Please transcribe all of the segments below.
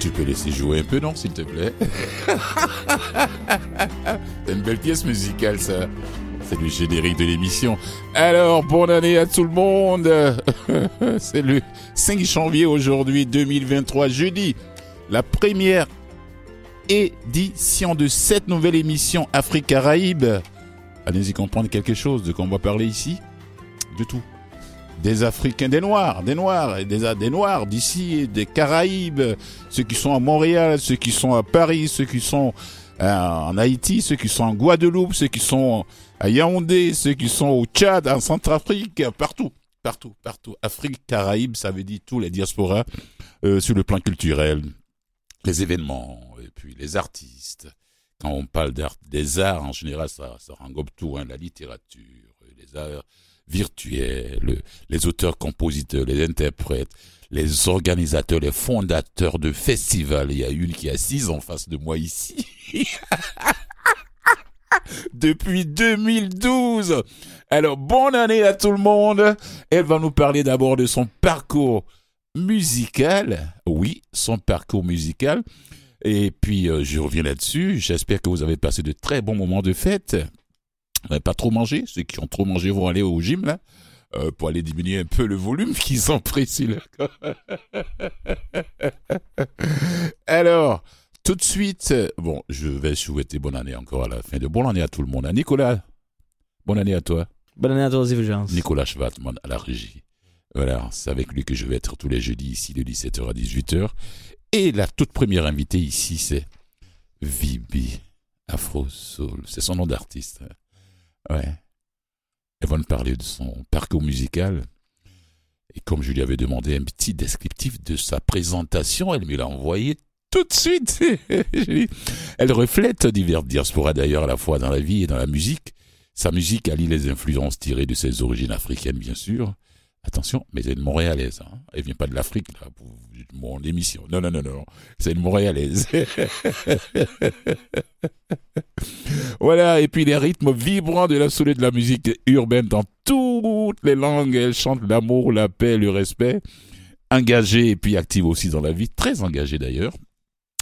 Tu peux laisser jouer un peu, non, s'il te plaît C'est une belle pièce musicale, ça. C'est le générique de l'émission. Alors, bonne année à tout le monde. C'est le 5 janvier aujourd'hui, 2023, jeudi. La première édition de cette nouvelle émission Afrique-Caraïbes. Allez-y comprendre quelque chose de quoi on va parler ici? De tout. Des Africains, des Noirs, des Noirs, des, des Noirs d'ici, des Caraïbes, ceux qui sont à Montréal, ceux qui sont à Paris, ceux qui sont en Haïti, ceux qui sont en Guadeloupe, ceux qui sont à Yaoundé, ceux qui sont au Tchad, en Centrafrique, partout, partout, partout. Afrique, Caraïbes, ça veut dire tous les diasporas euh, sur le plan culturel, les événements, et puis les artistes. Quand on parle des arts, en général, ça, ça englobe tout, hein, la littérature, les arts virtuels, les auteurs, compositeurs, les interprètes, les organisateurs, les fondateurs de festivals. Il y a une qui est assise en face de moi ici. Depuis 2012. Alors, bonne année à tout le monde. Elle va nous parler d'abord de son parcours musical. Oui, son parcours musical. Et puis, euh, je reviens là-dessus. J'espère que vous avez passé de très bons moments de fête. Pas trop mangé. Ceux qui ont trop mangé vont aller au gym, là. Euh, pour aller diminuer un peu le volume qu'ils ont pris sur leur Alors, tout de suite, bon, je vais souhaiter bonne année encore à la fin de bonne année à tout le monde. À Nicolas, bonne année à toi. Bonne année à toi aussi, Nicolas Schwartman à la régie. Voilà, c'est avec lui que je vais être tous les jeudis ici de 17h à 18h. Et la toute première invitée ici, c'est Vibi Afro Soul. C'est son nom d'artiste. Ouais. Nous parler de son parcours musical. Et comme je lui avais demandé un petit descriptif de sa présentation, elle me l'a envoyé tout de suite. elle reflète divers diasporas d'ailleurs à la fois dans la vie et dans la musique. Sa musique allie les influences tirées de ses origines africaines, bien sûr. Attention, mais elle est une Montréalaise. Hein. Elle vient pas de l'Afrique, là, pour mon émission. Non, non, non, non. C'est une Montréalaise. voilà, et puis les rythmes vibrants de la soleil de la musique urbaine dans toutes les langues. Elle chante l'amour, la paix, le respect. Engagée et puis active aussi dans la vie. Très engagée d'ailleurs.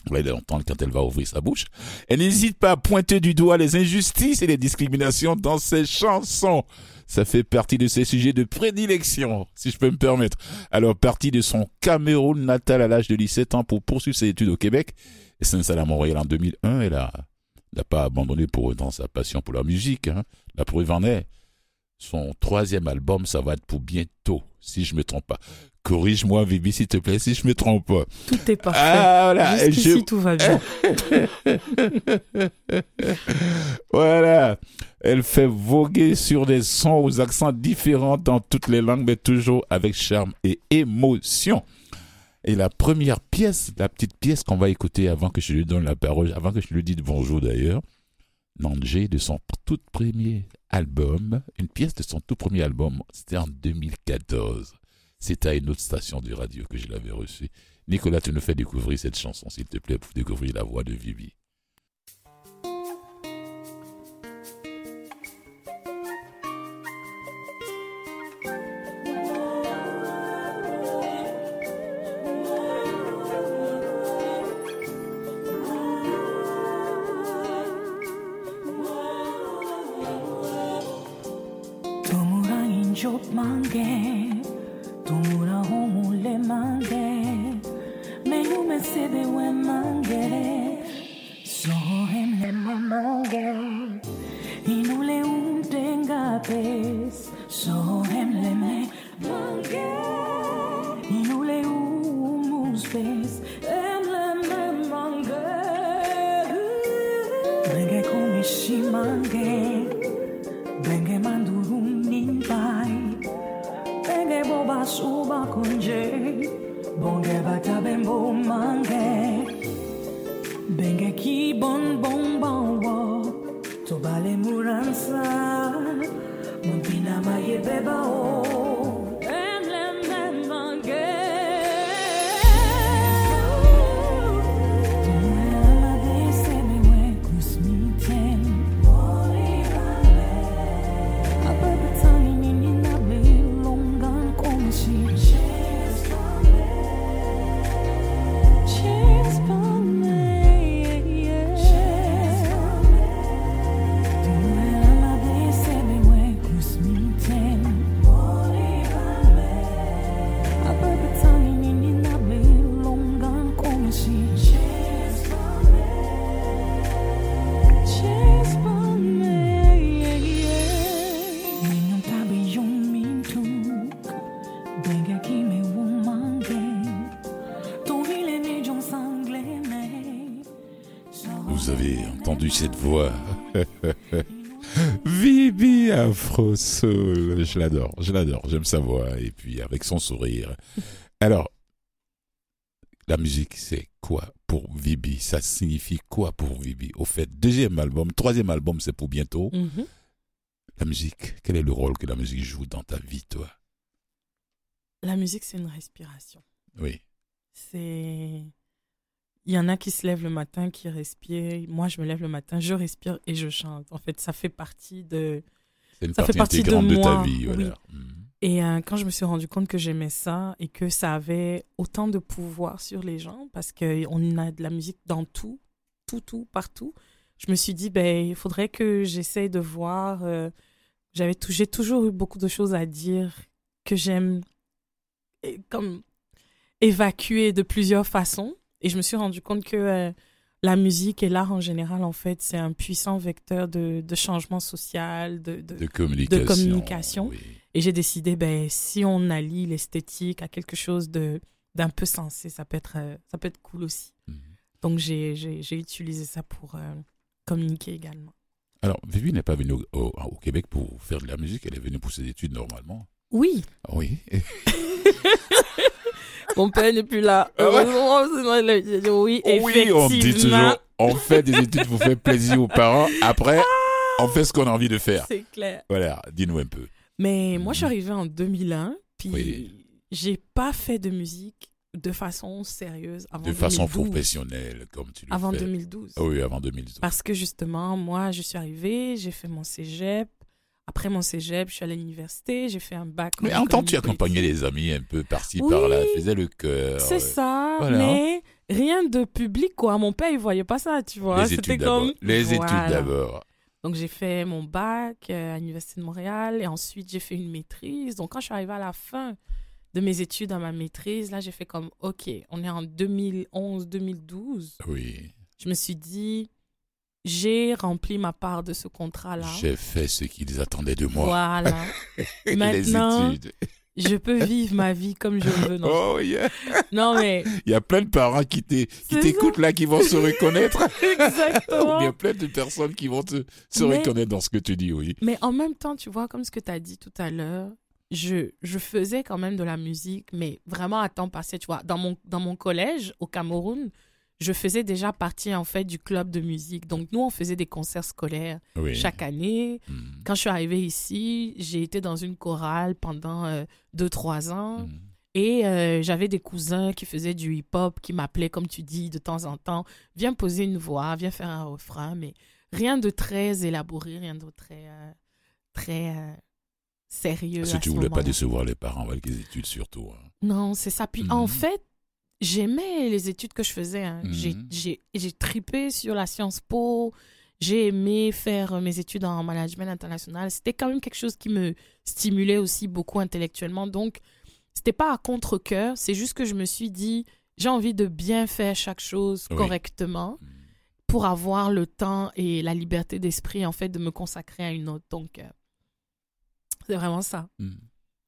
Vous allez l'entendre quand elle va ouvrir sa bouche. Elle n'hésite pas à pointer du doigt les injustices et les discriminations dans ses chansons. Ça fait partie de ses sujets de prédilection, si je peux me permettre. Alors, partie de son Cameroun natal à l'âge de 17 ans pour poursuivre ses études au Québec et s'installe à Montréal en 2001. Elle n'a pas abandonné pour autant sa passion pour la musique. Hein. La preuve en est, son troisième album, ça va être pour bientôt, si je me trompe pas. Corrige-moi, Vivi, s'il te plaît, si je me trompe pas. Tout est parfait. Ah, voilà. Jusqu'ici, tout va bien. voilà. Elle fait voguer sur des sons aux accents différents dans toutes les langues, mais toujours avec charme et émotion. Et la première pièce, la petite pièce qu'on va écouter avant que je lui donne la parole, avant que je lui dise bonjour d'ailleurs, Nangé de son tout premier album, une pièce de son tout premier album, c'était en 2014. C'est à une autre station de radio que je l'avais reçue. Nicolas, tu nous fais découvrir cette chanson, s'il te plaît, pour découvrir la voix de Vivi. Cette voix. Vibi Afro Soul. Je l'adore, je l'adore, j'aime sa voix. Et puis avec son sourire. Alors, la musique, c'est quoi pour Vibi Ça signifie quoi pour Vibi Au fait, deuxième album, troisième album, c'est pour bientôt. Mhm. La musique, quel est le rôle que la musique joue dans ta vie, toi? La musique, c'est une respiration. Oui. C'est. Il y en a qui se lèvent le matin, qui respirent. Moi, je me lève le matin, je respire et je chante. En fait, ça fait partie de. Une Ça fait partie de de, ta vie. oui. Voilà. Et euh, quand je me suis rendu compte que j'aimais ça et que ça avait autant de pouvoir sur les gens, parce qu'on a de la musique dans tout, tout, tout, partout, je me suis dit, ben, il faudrait que j'essaye de voir. euh, j'avais J'ai toujours eu beaucoup de choses à dire que j'aime comme évacuer de plusieurs façons. Et je me suis rendu compte que euh, la musique et l'art en général, en fait, c'est un puissant vecteur de, de changement social, de, de, De communication. communication. oui. et j'ai décidé, ben, si on allie l'esthétique à quelque chose de d'un peu sensé, ça peut être, euh, ça peut être cool aussi. Mhm. Donc, j'ai j'ai- j'ai utilisé ça pour euh, communiquer également. Alors, Vivi n'est pas venue au, au- au Québec pour faire de la musique, elle est venue pour ses études normalement. Oui, Oui. mon père n'est plus là. Ah Heureusement, sinon, oui, oui, on dit toujours, on fait des études pour faire plaisir aux parents. Après, on fait ce qu'on a envie de faire. C'est clair. Voilà, dis-nous un peu. Mais moi, je suis arrivée en 2001, puis Oui. j'ai pas fait de musique de façon sérieuse avant De façon 2012. professionnelle, comme tu le Avant fais. 2012. Ah oui, avant 2012. Parce que justement, moi, je suis arrivée, j'ai fait mon cégep. Après mon cégep, je suis allée à l'université, j'ai fait un bac. Mais en temps, tu accompagnais les amis un peu par-ci, Oui, par-là, faisais le cœur. C'est ça, voilà. mais rien de public, quoi. Mon père, il voyait pas ça, tu vois. Les C'était études d'abord. comme. Les Voilà. études d'abord. Donc, j'ai fait mon bac euh, à l'Université de Montréal et ensuite, j'ai fait une maîtrise. Donc, quand je suis arrivée à la fin de mes études à ma maîtrise, là, j'ai fait comme, OK, on est en 2011-2012. Oui. Je me suis dit, j'ai rempli ma part de ce contrat-là. J'ai fait ce qu'ils attendaient de moi. Voilà. les Maintenant, études. je peux vivre ma vie comme je veux. Non, Oh, yeah. non mais Il y a plein de parents qui t'écoutent là, qui vont se reconnaître. Ou exactement. bien plein de personnes qui vont te- se Mais- reconnaître dans ce que tu dis, oui. Mais en même temps, tu vois, comme ce que tu as dit tout à l'heure, je, je faisais quand même de la musique, mais vraiment à temps passé, tu vois. Dans mon, dans mon collège au Cameroun, je faisais déjà partie, en fait, du club de musique. Donc, nous, on faisait des concerts scolaires oui. chaque année. Mhm. Quand je suis arrivée ici, j'ai été dans une chorale pendant euh, deux, trois ans. Mhm. Et euh, j'avais des cousins qui faisaient du hip-hop, qui m'appelaient, comme tu dis, de temps en temps. Viens poser une voix, viens faire un refrain, mais rien de très élaboré, rien de très, euh, très euh, sérieux. Parce que à tu voulais pas décevoir les parents avec les études surtout. hein. Non, c'est ça. Puis en fait, j'aimais les études que je faisais. hein. J'ai- Mhm. J'ai tripé sur la Sciences Po. J'ai aimé faire mes études en management international. C'était quand même quelque chose qui me stimulait aussi beaucoup intellectuellement. Donc, c'était pas à contre-coeur. C'est juste que je me suis dit, j'ai envie de bien faire chaque chose Oui. correctement Mhm. pour avoir le temps et la liberté d'esprit, en fait, de me consacrer à une autre. Donc, euh, c'est vraiment ça. Mhm.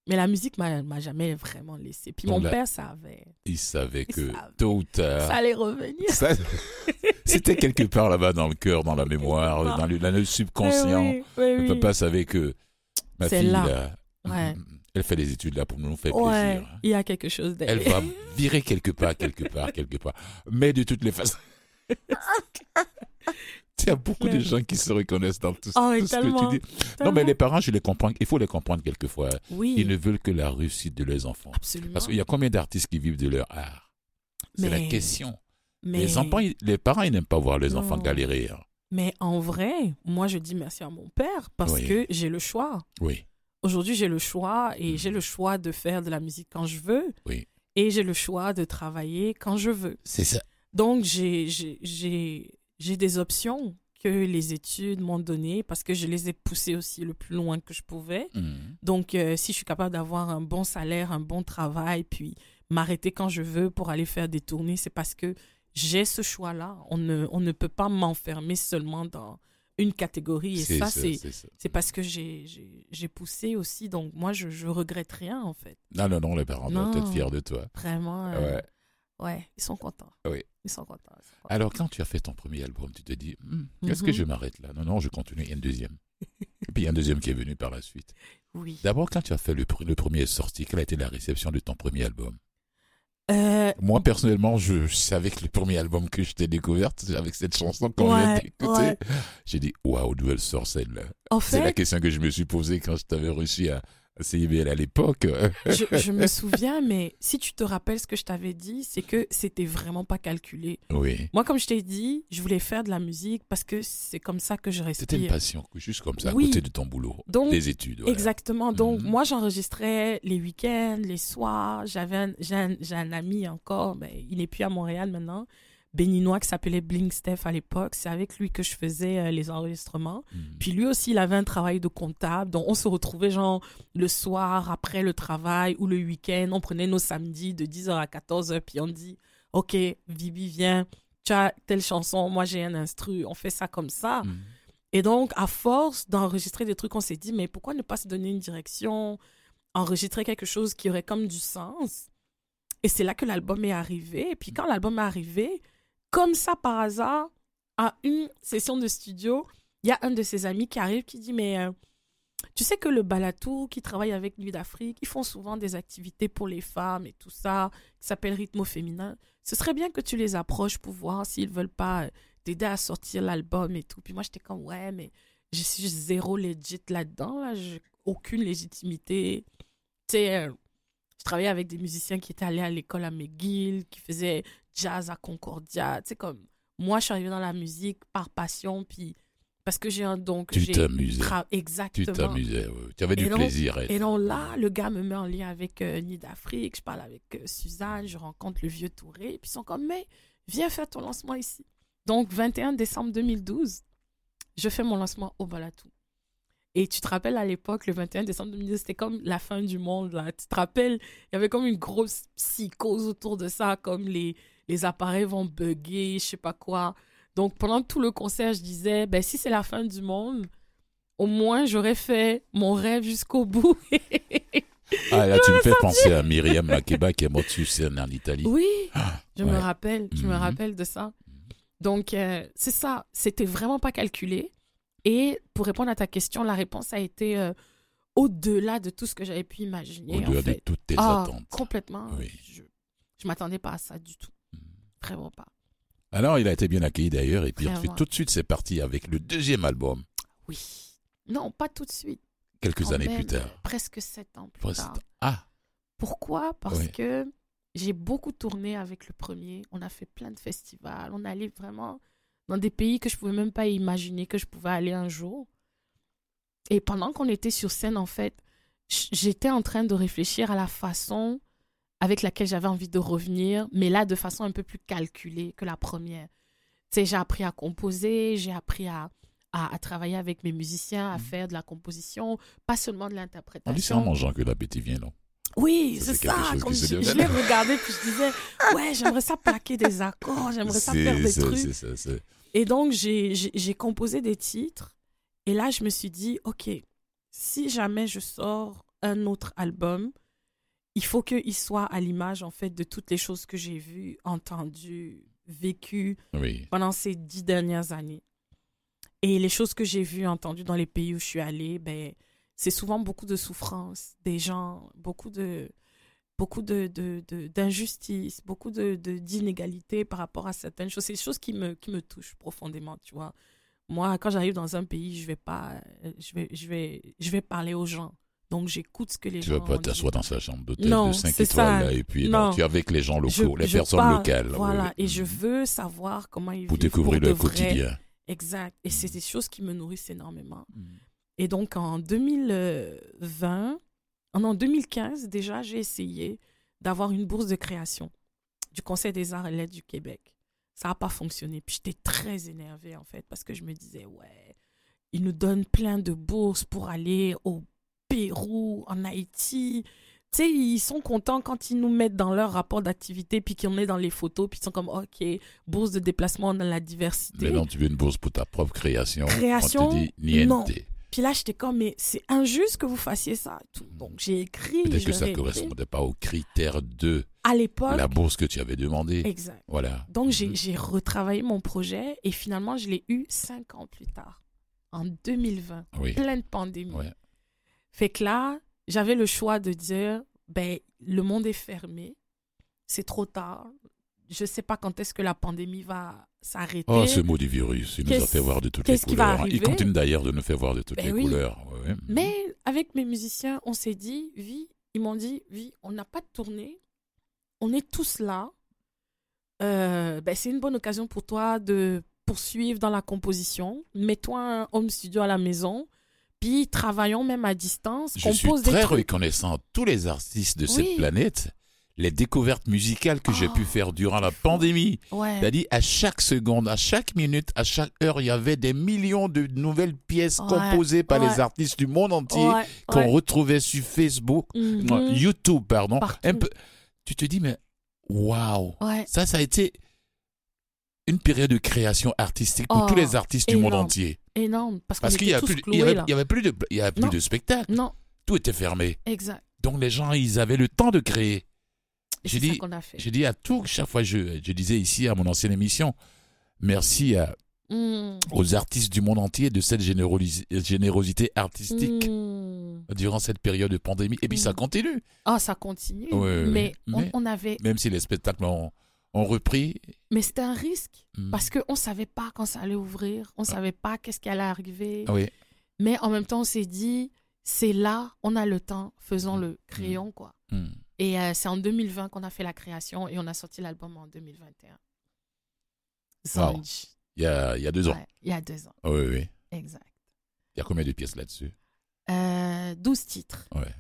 Mais la musique m'a m'a jamais vraiment laissé. Puis Donc mon là- père savait. Ils savaient Ils que tôt ou tard, Ça allait revenir. ça- c'était quelque part là-bas dans le cœur, dans la mémoire, dans le, dans le subconscient. Eh oui, oui, Le oui. papa savait que ma fille, là. là, Ouais. mm, elle fait des études là pour nous faire Ouais, plaisir. il y a quelque chose Elle derrière. va virer quelque part, quelque part, quelque part. Mais de toutes les façons. Il y a beaucoup de gens qui se reconnaissent dans tout, Oh, tout ce que tu dis. Non, mais les parents, je les comprends. Il faut les comprendre quelquefois. Oui, Ils ne veulent que la réussite de leurs enfants. absolument. Parce qu'il y a combien d'artistes qui vivent de leur art? C'est la question. mais, Les, enfants, les parents, ils n'aiment pas voir les enfants galérer. hein. mais en vrai, moi, je dis merci à mon père parce Oui. que j'ai le choix. Oui, Aujourd'hui, j'ai le choix et Mhm. j'ai le choix de faire de la musique quand je veux. Oui. Et j'ai le choix de travailler quand je veux. c'est ça. Donc, j'ai- j'ai des options que les études m'ont données parce que je les ai poussées aussi le plus loin que je pouvais. Mhm. Donc, euh, si je suis capable d'avoir un bon salaire, un bon travail, puis m'arrêter quand je veux pour aller faire des tournées, c'est parce que j'ai ce choix-là. On ne, on ne peut pas m'enfermer seulement dans une catégorie. Et ça, c'est parce que j'ai- poussé aussi. Donc, moi, je, je regrette rien, en fait. Non, non, non, les parents doivent être fiers de toi. Vraiment. euh, Ouais. Ouais, ils sont contents. Oui. Ils sont contents. ils sont contents. Alors, quand tu as fait ton premier album, tu te dis, Hmm, est-ce que Mhm. je m'arrête là? Non, non, je continue. Il y a un deuxième. Et puis, il y a un deuxième qui est venu par la suite. Oui. D'abord, quand tu as fait le, pr- le premier sorti, quelle a été la réception de ton premier album? Euh, Moi, personnellement, je, savais que le premier album que je t'ai découverte, avec cette chanson qu'on vient Ouais, d'écouter, ouais. j'ai dit, waouh, d'où elle sort celle-là en C'est la fait, question que je me suis posée quand je t'avais à, à CIBL à l'époque. je, je me souviens, mais si tu te rappelles ce que je t'avais dit, c'est que c'était vraiment pas calculé. oui. Moi, comme je t'ai dit, je voulais faire de la musique parce que c'est comme ça que je C'était une respire. passion, juste comme ça, à côté de ton boulot, Donc, des études. voilà. Exactement. Donc, Mhm. moi, j'enregistrais les week-ends, les soirs. J'avais un, j'ai un, j'ai un ami encore, mais il n'est plus à Montréal maintenant, béninois qui s'appelait Blink Steph à l'époque. C'est avec lui que je faisais euh, les enregistrements. Mhm. Puis lui aussi, il avait un travail de comptable. Donc, on se retrouvait genre le soir, après le travail ou le week-end. On prenait nos samedis de 10h à 14h. Puis on dit, OK, Vibi, viens. Tu as telle chanson, moi j'ai un instru. On fait ça comme ça. Mhm. Et donc, à force d'enregistrer des trucs, on s'est dit, mais pourquoi ne pas se donner une direction, enregistrer quelque chose qui aurait comme du sens? Et c'est là que l'album est arrivé. Et puis quand l'album est arrivé, comme ça par hasard, à une session de studio, il y a un de ses amis qui arrive qui dit, mais euh, tu sais que le Balatou qui travaille avec Nuit d'Afrique, ils font souvent des activités pour les femmes et tout ça, qui s'appelle Rythme féminin. Ce serait bien que tu les approches pour voir s'ils veulent pas euh, t'aider à sortir l'album et tout. Puis moi, j'étais comme, ouais, mais je suis zéro legit là-dedans. Là. J'ai aucune légitimité. Tu sais, euh, je travaillais avec des musiciens qui étaient allés à l'école à McGill, qui faisaient jazz à Concordia. Tu sais, comme, moi, je suis arrivée dans la musique par passion, puis parce que j'ai un don que Tu t'amusais. tra- Tu Exactement. t'amusais, ouais. tu avais du donc- plaisir. être- Et donc là, le gars me met en lien avec euh, Nid d'Afrique, je parle avec euh, Suzanne, je rencontre le vieux Touré, et puis ils sont comme, mais viens faire ton lancement ici. Donc, 21 décembre 2012, je fais mon lancement au Balatou. Et tu te rappelles à l'époque, le 21 décembre 2012, c'était comme la fin du monde. Là. Tu te rappelles, il y avait comme une grosse psychose autour de ça, comme les, les appareils vont bugger, je sais pas quoi. Donc, pendant tout le concert, je disais, ben, si c'est la fin du monde, au moins j'aurais fait mon rêve jusqu'au bout. Ah, là, tu me fais penser à Myriam Makeba qui est morte sur scène en Italie. oui, Ah, je me rappelle, je me Mhm. rappelle de ça. Donc, euh, c'est ça, c'était vraiment pas calculé. Et pour répondre à ta question, la réponse a été euh, au-delà de tout ce que j'avais pu imaginer. Au-delà de toutes tes Ah, attentes. complètement. Oui. Je, je m'attendais pas à ça du tout. Mhm. Vraiment pas. Alors, il a été bien accueilli d'ailleurs. Et puis ensuite, tout de suite, c'est parti avec le deuxième album, Oui. Non, pas tout de suite. quelques Quand années même, plus tard. Presque sept ans plus Presque- tard. Ah, Pourquoi? Parce Oui. que j'ai beaucoup tourné avec le premier. On a fait plein de festivals. On allait vraiment dans des pays que je pouvais même pas imaginer que je pouvais aller un jour. Et pendant qu'on était sur scène, en fait, j'étais en train de réfléchir à la façon avec laquelle j'avais envie de revenir, mais là de façon un peu plus calculée que la première. Tu sais, j'ai appris à composer, j'ai appris à, à, à travailler avec mes musiciens, à Mhm. faire de la composition, pas seulement de on dit c'est en l'interprétation. mangeant que l'appétit vient, non? Oui, c'est ça. Comme je, l'ai regardé puis je disais, ouais, j'aimerais ça plaquer des accords, j'aimerais ça faire des trucs. ça, Et donc, j'ai composé des titres. Et là, je me suis dit, OK, si jamais je sors un autre album, il faut qu'il soit à l'image, en fait, de toutes les choses que j'ai vues, entendues, vécues Oui. pendant ces dix dernières années. Et les choses que j'ai vues, entendues dans les pays où je suis allée, ben, c'est souvent beaucoup de souffrance des gens, beaucoup de beaucoup de d'injustice, beaucoup de de- d'inégalités par rapport à certaines choses. C'est des choses qui me qui me touchent profondément, tu vois. Moi, quand j'arrive dans un pays, je vais pas euh, je vais je vais je vais parler aux gens. Donc j'écoute ce que les Tu gens vas pas t'asseoir dans sa chambre d'hôtel de 5 c'est étoiles là, et puis Non. non, tu es avec les gens locaux, Je- les je personnes parle, locales. Voilà, et je veux savoir comment ils Pour vivent découvrir pour le de vrai. quotidien. Exact. Et c'est des choses qui me nourrissent énormément. Mhm. Et donc, en 2020, en en 2015, déjà, j'ai essayé d'avoir une bourse de création du Conseil des arts et lettres du Québec. Ça n'a pas fonctionné. Puis j'étais très énervée, en fait, parce que je me disais, ouais, ils nous donnent plein de bourses pour aller au Pérou, en Haïti. Tu sais, ils sont contents quand ils nous mettent dans leur rapport d'activité, puis qu'on est dans les photos, puis ils sont comme, OK, bourse de déplacement dans la diversité. Mais non, tu veux une bourse pour ta propre création? Création, On te dit niente. non. Puis là, j'étais comme, mais c'est injuste que vous fassiez ça. Donc, j'ai écrit. Peut-être que ça ne correspondait pas aux critères de. à l'époque. la bourse que tu avais demandé. Exact. Voilà. Donc, j'ai Mhm. j'ai retravaillé mon projet et finalement, je l'ai eu cinq ans plus tard, en 2020, Oui. pleine pandémie. Ouais. Fait que là, j'avais le choix de dire, ben, le monde est fermé, c'est trop tard. Je sais pas quand est-ce que la pandémie va s'arrêter. Oh, ce mot du virus, il nous a fait voir de toutes les couleurs. Il continue d'ailleurs de nous faire voir de toutes Ben les oui. couleurs. Ouais. Mais avec mes musiciens, on s'est dit, Vi, ils m'ont dit, Vi, on n'a pas de tournée, on est tous là. Euh, ben, c'est une bonne occasion pour toi de poursuivre dans la composition. Mets-toi un home studio à la maison, puis travaillons même à distance. Je suis très reconnaissant à tous les artistes de Oui. cette planète, les découvertes musicales que j'ai Oh, pu faire durant la pandémie. Ouais. C'est-à-dire, à chaque seconde, à chaque minute, à chaque heure, il y avait des millions de nouvelles pièces Ouais, composées par ouais. les artistes du monde entier qu'on retrouvait sur Facebook, Mhm. non, YouTube, pardon. Partout. Un peu, tu te dis, mais waouh, ça, ça a été une période de création artistique pour Oh, tous les artistes du monde entier. Énorme. Parce, qu'il y, était a tous plus, il y cloués, avait, là. il y avait plus de, il y avait plus Non. de spectacles. Non, Tout était fermé. exact. Donc les gens, ils avaient le temps de créer. J'ai dit-. J'ai dit à tout, chaque fois, je, je disais ici à mon ancienne émission, merci à- Mhm. aux artistes du monde entier de cette générosi- générosité artistique Mhm. durant cette période de pandémie. Et puis ça Mm. continue, Ah, ça continue. Ouais, ouais, mais, on, mais- on avait. même si les spectacles ont, ont repris. Mais c'était un risque. Mm. Parce qu'on ne savait pas quand ça allait ouvrir. On ne savait pas qu'est-ce qui allait arriver. Ah oui, Mais en même temps, on s'est dit, c'est là, on a le temps, faisons-le, créons, quoi. Mm. Et euh, c'est en 2020 qu'on a fait la création et on a sorti l'album en 2021. Wow. Il y a, il y a deux ans. Ouais, il y a deux ans, Ah oui, oui. exact. Il y a combien de pièces là-dessus? Euh, 12 titres. Ouais.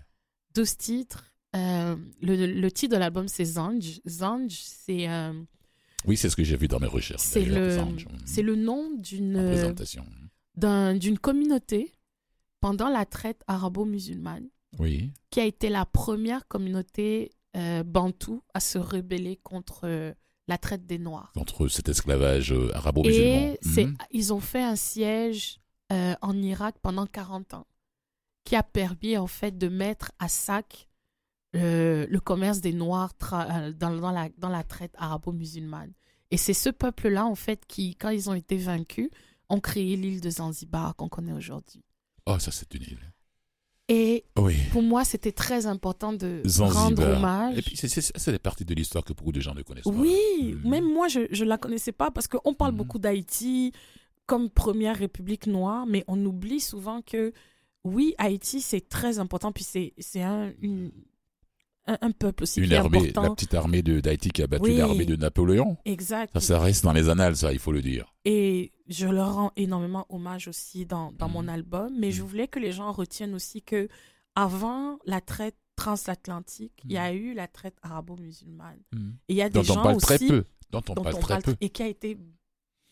12 titres. Euh, le, le titre de l'album, c'est Zanj. Zanj, c'est euh, Oui, c'est ce que j'ai vu dans mes recherches. c'est d'ailleurs, le, c'est nom d'une d'un- d'une communauté pendant la traite arabo-musulmane Oui, qui a été la première communauté euh, bantoue à se rebeller contre euh, la traite des Noirs. contre cet esclavage euh, arabo-musulman. Et Mhm. ils ont fait un siège euh, en Irak pendant 40 ans, qui a permis en fait de mettre à sac euh, le commerce des Noirs euh, dans, dans la, dans la traite arabo-musulmane. Et c'est ce peuple-là en fait qui, quand ils ont été vaincus, ont créé l'île de Zanzibar qu'on connaît aujourd'hui. Oh, ça, c'est une île. Et Oui. pour moi, c'était très important de rendre hommage. Et puis, c'est- des parties de l'histoire que beaucoup de gens ne connaissent pas. Oui, Mhm. même moi, je ne la connaissais pas parce qu'on parle Mhm. beaucoup d'Haïti comme première république noire, mais on oublie souvent que, oui, Haïti, c'est très important, puis c'est c'est un, une- un, un peuple aussi Une qui est armée, important. la petite armée de- d'Haïti qui a battu Oui. l'armée de Napoléon. Exact. Ça, ça reste dans les annales, ça, il faut le dire. Et je leur rends énormément hommage aussi dans, dans mon album, mais je Mhm. voulais que les gens retiennent aussi que avant la traite transatlantique, il y a eu la traite arabo-musulmane. Et il y a des Dont on gens parle aussi très peu. Dont on dont parle on très parle peu. et qui a été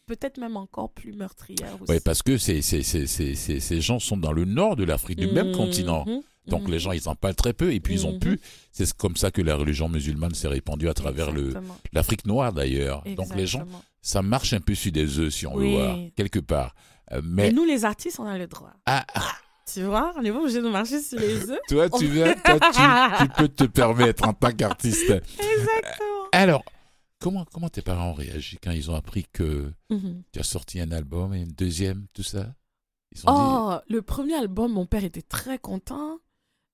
peut-être même encore plus meurtrière aussi. Oui, parce que c'est- c'est- c'est- ces gens sont dans le nord de l'Afrique, du même Mhm, continent. Donc mhm. les gens, ils en parlent très peu et puis ils ont Mhm. pu. C'est comme ça que la religion musulmane s'est répandue à travers le l'Afrique noire d'ailleurs. Donc les gens, ça marche un peu sur des œufs si on Oui. veut voir, quelque part. Euh, Mais nous, les artistes, on a le droit. ah, ah, Tu vois, on n'est pas obligé de marcher sur les œufs. toi, tu, viens, toi tu, tu peux te permettre en tant qu'artiste. Exactement. Alors, comment, comment tes parents ont réagi quand ils ont appris que Mhm. tu as sorti un album et un deuxième, tout ça? Ils dit, Oh, le premier album, mon père était très content.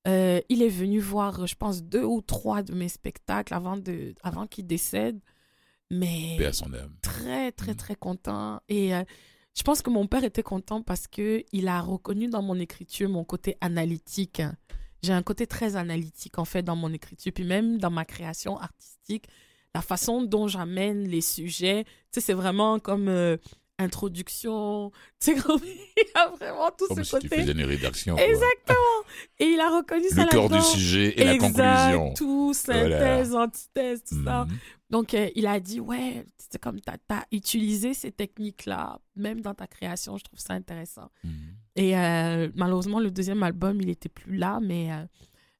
Euh, il est venu voir, je pense, deux ou trois de mes spectacles avant, de, avant qu'il décède. Mais très, très, Mhm. très content. Et euh, je pense que mon père était content parce que il a reconnu dans mon écriture mon côté analytique. J'ai un côté très analytique, en fait, dans mon écriture. Puis même dans ma création artistique, la façon dont j'amène les sujets, tu sais, c'est vraiment comme euh, introduction. Tu sais, comme il a vraiment tout Comme ce si tu côté. faisais une rédaction. Exactement. Et il a reconnu ça Le cœur du sujet et la conclusion. Tout, synthèse, antithèse, tout ça. Mhm. Donc, euh, il a dit, ouais, c'est comme tu as, utilisé ces techniques-là, même dans ta création, je trouve ça intéressant. Mhm. Et euh, malheureusement, le deuxième album, il n'était plus là, mais euh,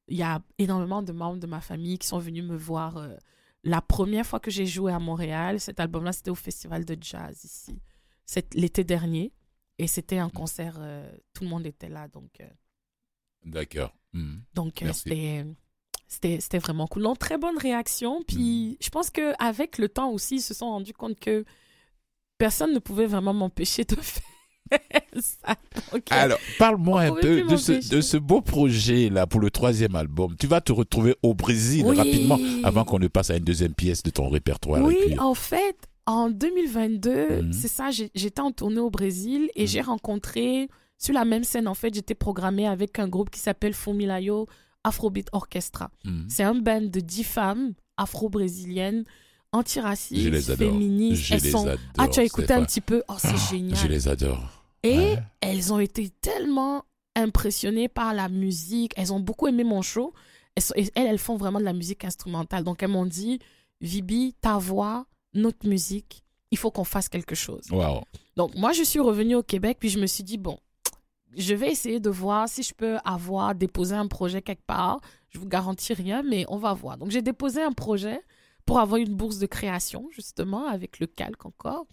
il y a énormément de membres de ma famille qui sont venus me voir. la première fois que j'ai joué à Montréal, cet album-là, c'était au Festival de Jazz ici, l'été dernier. Et c'était un concert, euh, tout le monde était là, donc, euh, D'accord. Mhm. donc euh, c'était vraiment cool. Non, très bonne réaction. Puis je pense que avec le temps aussi, ils se sont rendus compte que personne ne pouvait vraiment m'empêcher de faire ça. Alors, parle-moi un peu de ce, de ce beau projet-là pour le troisième album. Tu vas te retrouver au Brésil Oui. rapidement avant qu'on ne passe à une deuxième pièce de ton répertoire. Oui, puis- en fait, en 2022, Mhm. c'est ça, j'étais en tournée au Brésil et Mhm. j'ai rencontré, sur la même scène, en fait, j'étais programmée avec un groupe qui s'appelle Fumilayo Afrobeat Orchestra. Mhm. C'est un band de 10 femmes afro-brésiliennes, antiracistes, féministes. Je Elles les sont... adore. Ah, tu as écouté un petit peu? Oh, c'est génial. Je les adore. Et Ouais. elles ont été tellement impressionnées par la musique. Elles ont beaucoup aimé mon show. Elles, sont- et elles, elles font vraiment de la musique instrumentale. Donc, elles m'ont dit, Vibi, ta voix, notre musique, il faut qu'on fasse quelque chose. Wow. Donc, moi, je suis revenue au Québec, puis je me suis dit, bon, je vais essayer de voir si je peux avoir déposé un projet quelque part. Je vous garantis rien, mais on va voir. Donc, j'ai déposé un projet pour avoir une bourse de création, justement, avec le calque encore.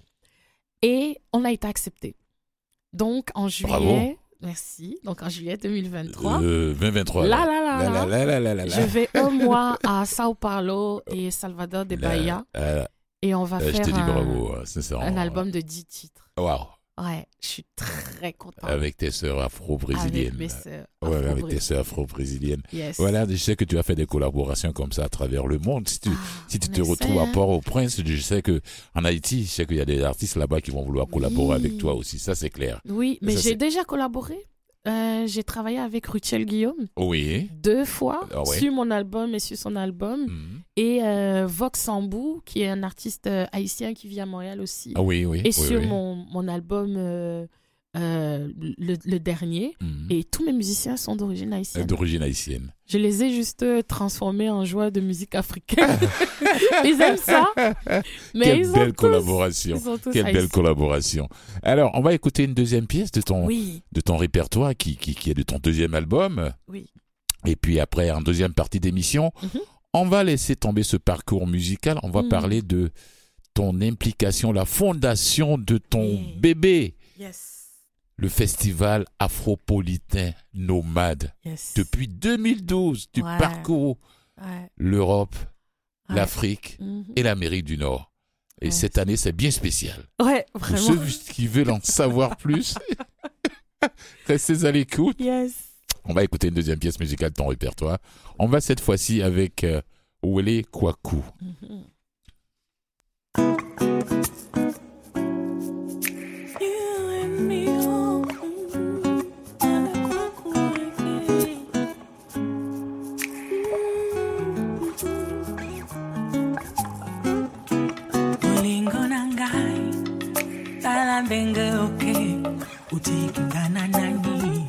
Et on a été accepté. Donc, en juillet, Bravo. merci. Donc, en juillet 2023, Euh, 2023. là, là, là, Là, là, là, là, là, là, là. je vais un mois à Sao Paulo et Salvador de Bahia. euh, Et on va euh, faire un, bravo. hein, un album de 10 titres. Wow. Ouais, je suis très contente. Avec tes sœurs afro-brésiliennes. Avec mes sœurs. Ouais, avec tes sœurs afro-brésiliennes. Yes. Voilà, je sais que tu as fait des collaborations comme ça à travers le monde. Si tu, Ah, si tu on te retrouves à. Port-au-Prince, je sais que en Haïti, je sais qu'il y a des artistes là-bas qui vont vouloir collaborer Oui. avec toi aussi. Ça, c'est clair. Oui, mais j'ai déjà collaboré. Euh, j'ai travaillé avec Ruchel Guillaume Oui. deux fois Ah ouais. sur mon album et sur son album. Mhm. Et euh, Vox Sambou, qui est un artiste euh, haïtien qui vit à Montréal aussi. Ah oui, oui. et oui, sur oui. Mon, mon album, euh, euh, le, le dernier. Mhm. Et tous mes musiciens sont d'origine haïtienne. D'origine haïtienne. Je les ai juste euh, transformés en joueurs de musique africaine. ils aiment ça. Mais Quelle ils ont belle tous- collaboration. ils sont tous Quelle belle collaboration. Alors, on va écouter une deuxième pièce de ton, Oui, de ton répertoire qui, qui, qui est de ton deuxième album. oui. Et puis après, en deuxième partie d'émission, Mhm. on va laisser tomber ce parcours musical. On va Mhm. parler de ton implication, la fondation de ton Oui. bébé, Yes. Le festival afropolitain nomade. Yes. Depuis 2012, tu Ouais. parcours Ouais, l'Europe, ouais. l'Afrique Mhm. et l'Amérique du Nord. Et cette année, c'est bien spécial. Ouais, Pour vraiment. ceux qui veulent en savoir plus, restez à l'écoute. Yes. On va écouter une deuxième pièce musicale de ton répertoire. On va cette fois-ci avec euh, Wele Kwaku. Mhm. Tala ndenge oke utikingana nani?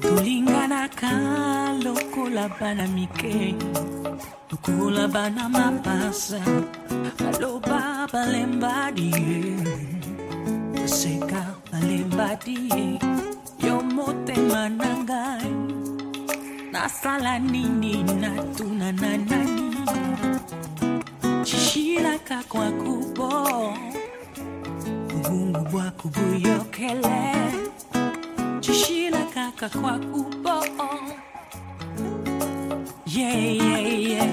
Tulinganaka lokola bana mike. Lokola bana mapasa. Baloba balembadi seka balembadi yo motema na ngai nasala nini natuna na nani? Shishilaka kwa kubo Bumubwaku buyokele Chishila kaka kwa kubo Yeah, yeah, yeah.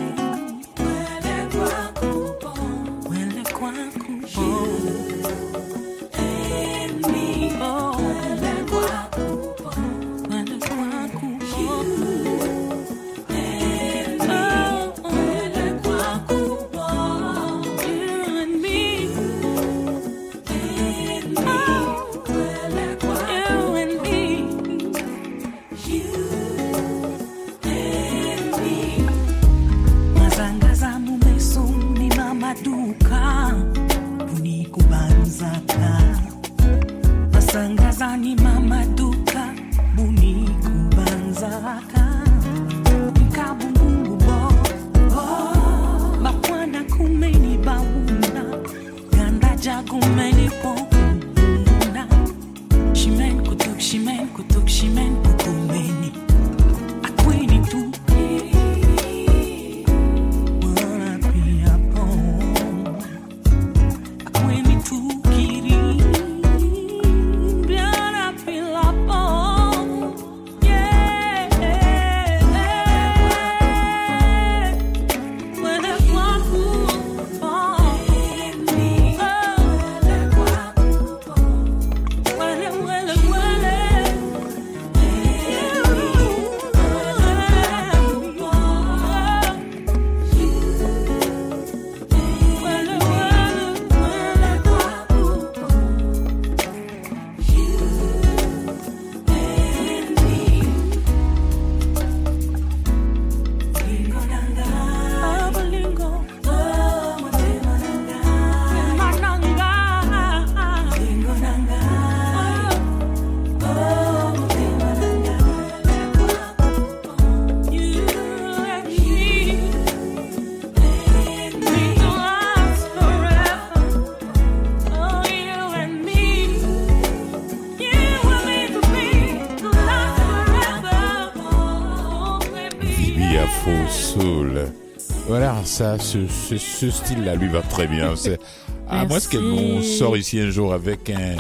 Ça, ce, ce, ce style-là lui va très bien. C'est à moins nous sort ici un jour avec un,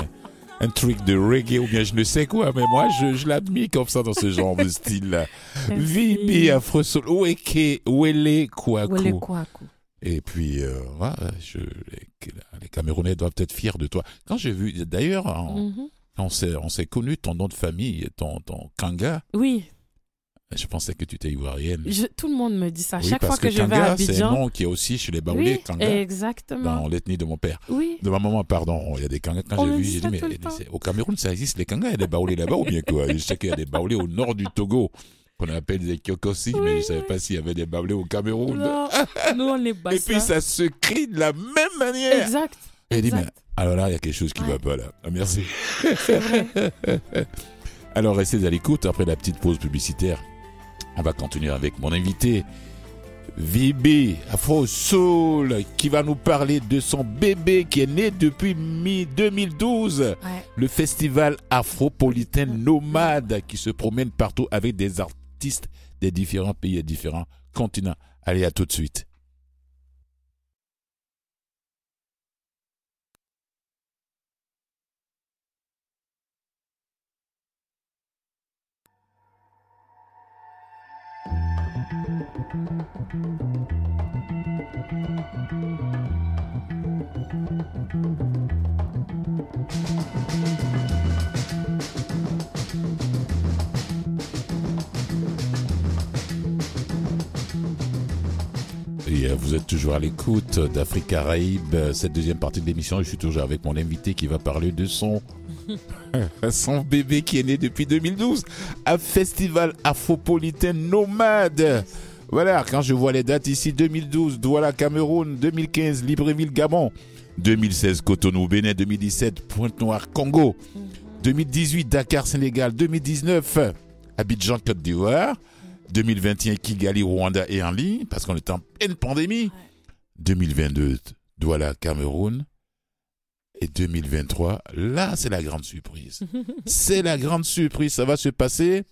un truc de reggae ou bien je ne sais quoi, mais moi je, je l'admire comme ça dans ce genre de style-là. Vibi Afro Soul, Weke, Wele Kwaku. Et puis, euh, je, les, les Camerounais doivent être fiers de toi. Quand j'ai vu, d'ailleurs, Mhm. on s'est, on s'est connu, ton nom de famille, ton, ton Kanga, Oui, je pensais que tu étais ivoirienne. je- tout le monde me dit ça. Oui, Chaque fois que, je vais Kanga, à c'est un Abidjan. nom qui est aussi chez les Baoulés, Oui, Kanga, exactement. dans l'ethnie de mon père. Oui. De ma maman, pardon, il y a des Kangas. Quand j'ai vu, j'ai dit, mais au Cameroun, ça existe, les Kangas, il y a des Baoulés là-bas ou bien quoi? Je sais qu'il y a des Baoulés au nord du Togo, qu'on appelle des Kyokosi, mais je ne savais pas s'il y avait des Baoulés au Cameroun. Non, nous on est Et bassa. puis ça se crie de la même manière. Exact. Et il dit, mais exact. alors là, il y a quelque chose qui Ouais. va pas là. Ah, merci. Vrai. Alors restez à l'écoute après la petite pause publicitaire. On va continuer avec mon invité, VB Afro Soul, qui va nous parler de son bébé qui est né depuis mi-2012. Ouais. Le festival afropolitain nomade qui se promène partout avec des artistes des différents pays et différents continents. Allez, à tout de suite. Vous êtes toujours à l'écoute d'Afrique Caraïbe, euh, cette deuxième partie de l'émission. Je suis toujours avec mon invité qui va parler de son, son bébé qui est né depuis 2012 à Festival Afropolitain Nomade. Voilà, quand je vois les dates ici, 2012, Douala, Cameroun, 2015, Libreville, Gabon, 2016, Cotonou, Bénin, 2017, Pointe-Noire, Congo, 2018, Dakar, Sénégal, 2019, Abidjan, Côte d'Ivoire, 2021, Kigali, Rwanda et en ligne, parce qu'on est en pleine pandémie. 2022, Douala, Cameroun. Et 2023, là, c'est la grande surprise. c'est la grande surprise. Ça va se passer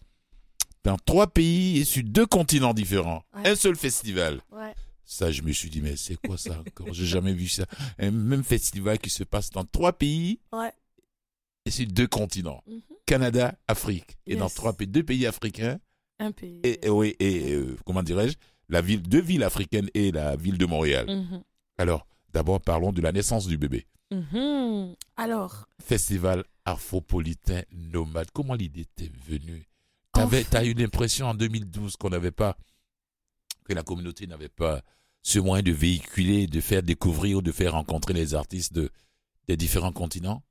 dans trois pays et sur deux continents différents. Ouais. Un seul festival. Ouais. Ça, je me suis dit, mais c'est quoi ça encore? J'ai jamais vu ça. Un même festival qui se passe dans trois pays Ouais. et sur deux continents. Mhm. Canada, Afrique. Et dans trois pays, deux pays africains Un pays. et, et oui, et euh, comment dirais-je, la ville, deux villes africaines et la ville de Montréal. Mhm. Alors, d'abord, parlons de la naissance du bébé. Mhm. Alors, Festival afropolitain nomade. Comment l'idée t'est venue? T'avais. T'as eu l'impression en 2012 qu'on n'avait pas, que la communauté n'avait pas ce moyen de véhiculer, de faire découvrir ou de faire rencontrer les artistes de, des différents continents,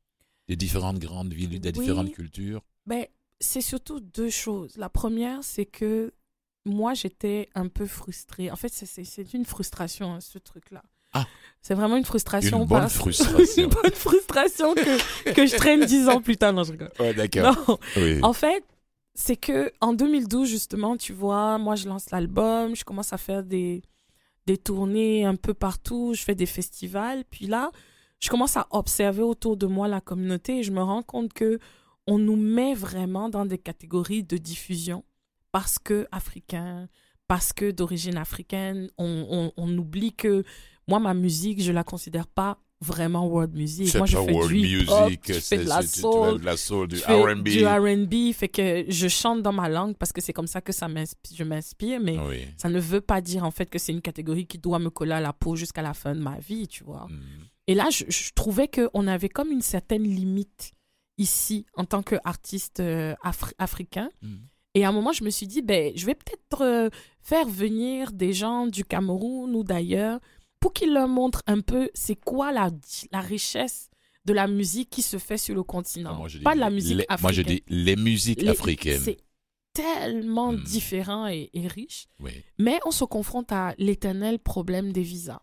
des différentes grandes villes, des Oui. différentes cultures? ben, c'est surtout deux choses. La première, c'est que moi, j'étais un peu frustrée. En fait, c'est- c'est c'est une frustration, hein, ce truc-là. Ah. C'est vraiment une frustration. Une bonne parce- frustration. une bonne frustration que, que je traîne dix ans plus tard. Non, je rigole. Ouais, d'accord. Oui. En fait, c'est que en 2012 justement, tu vois, moi je lance l'album, je commence à faire des des tournées un peu partout, je fais des festivals, puis là, je commence à observer autour de moi la communauté et je me rends compte que on nous met vraiment dans des catégories de diffusion parce que africain, parce que d'origine africaine, on, on, on oublie que moi ma musique, je la considère pas vraiment world music. C'est Moi je fais world du music, je fais c'est de la soul, de la soul, du R&B. Du R&B, fait que je chante dans ma langue parce que c'est comme ça que ça je m'inspire, mais Oui. ça ne veut pas dire en fait que c'est une catégorie qui doit me coller à la peau jusqu'à la fin de ma vie, tu vois. Mm. Et là, je, je trouvais qu'on avait comme une certaine limite ici en tant qu'artiste euh, afri- africain. Mm. Et à un moment, je me suis dit, ben, je vais peut-être euh, faire venir des gens du Cameroun ou d'ailleurs pour qu'ils leur montrent un peu c'est quoi la, la richesse de la musique qui se fait sur le continent? Ah, moi, Pas de la musique les- africaine. Moi, je dis les musiques Les- africaines. C'est tellement Hmm. différent et, et riche. Oui. Mais on se confronte à l'éternel problème des visas.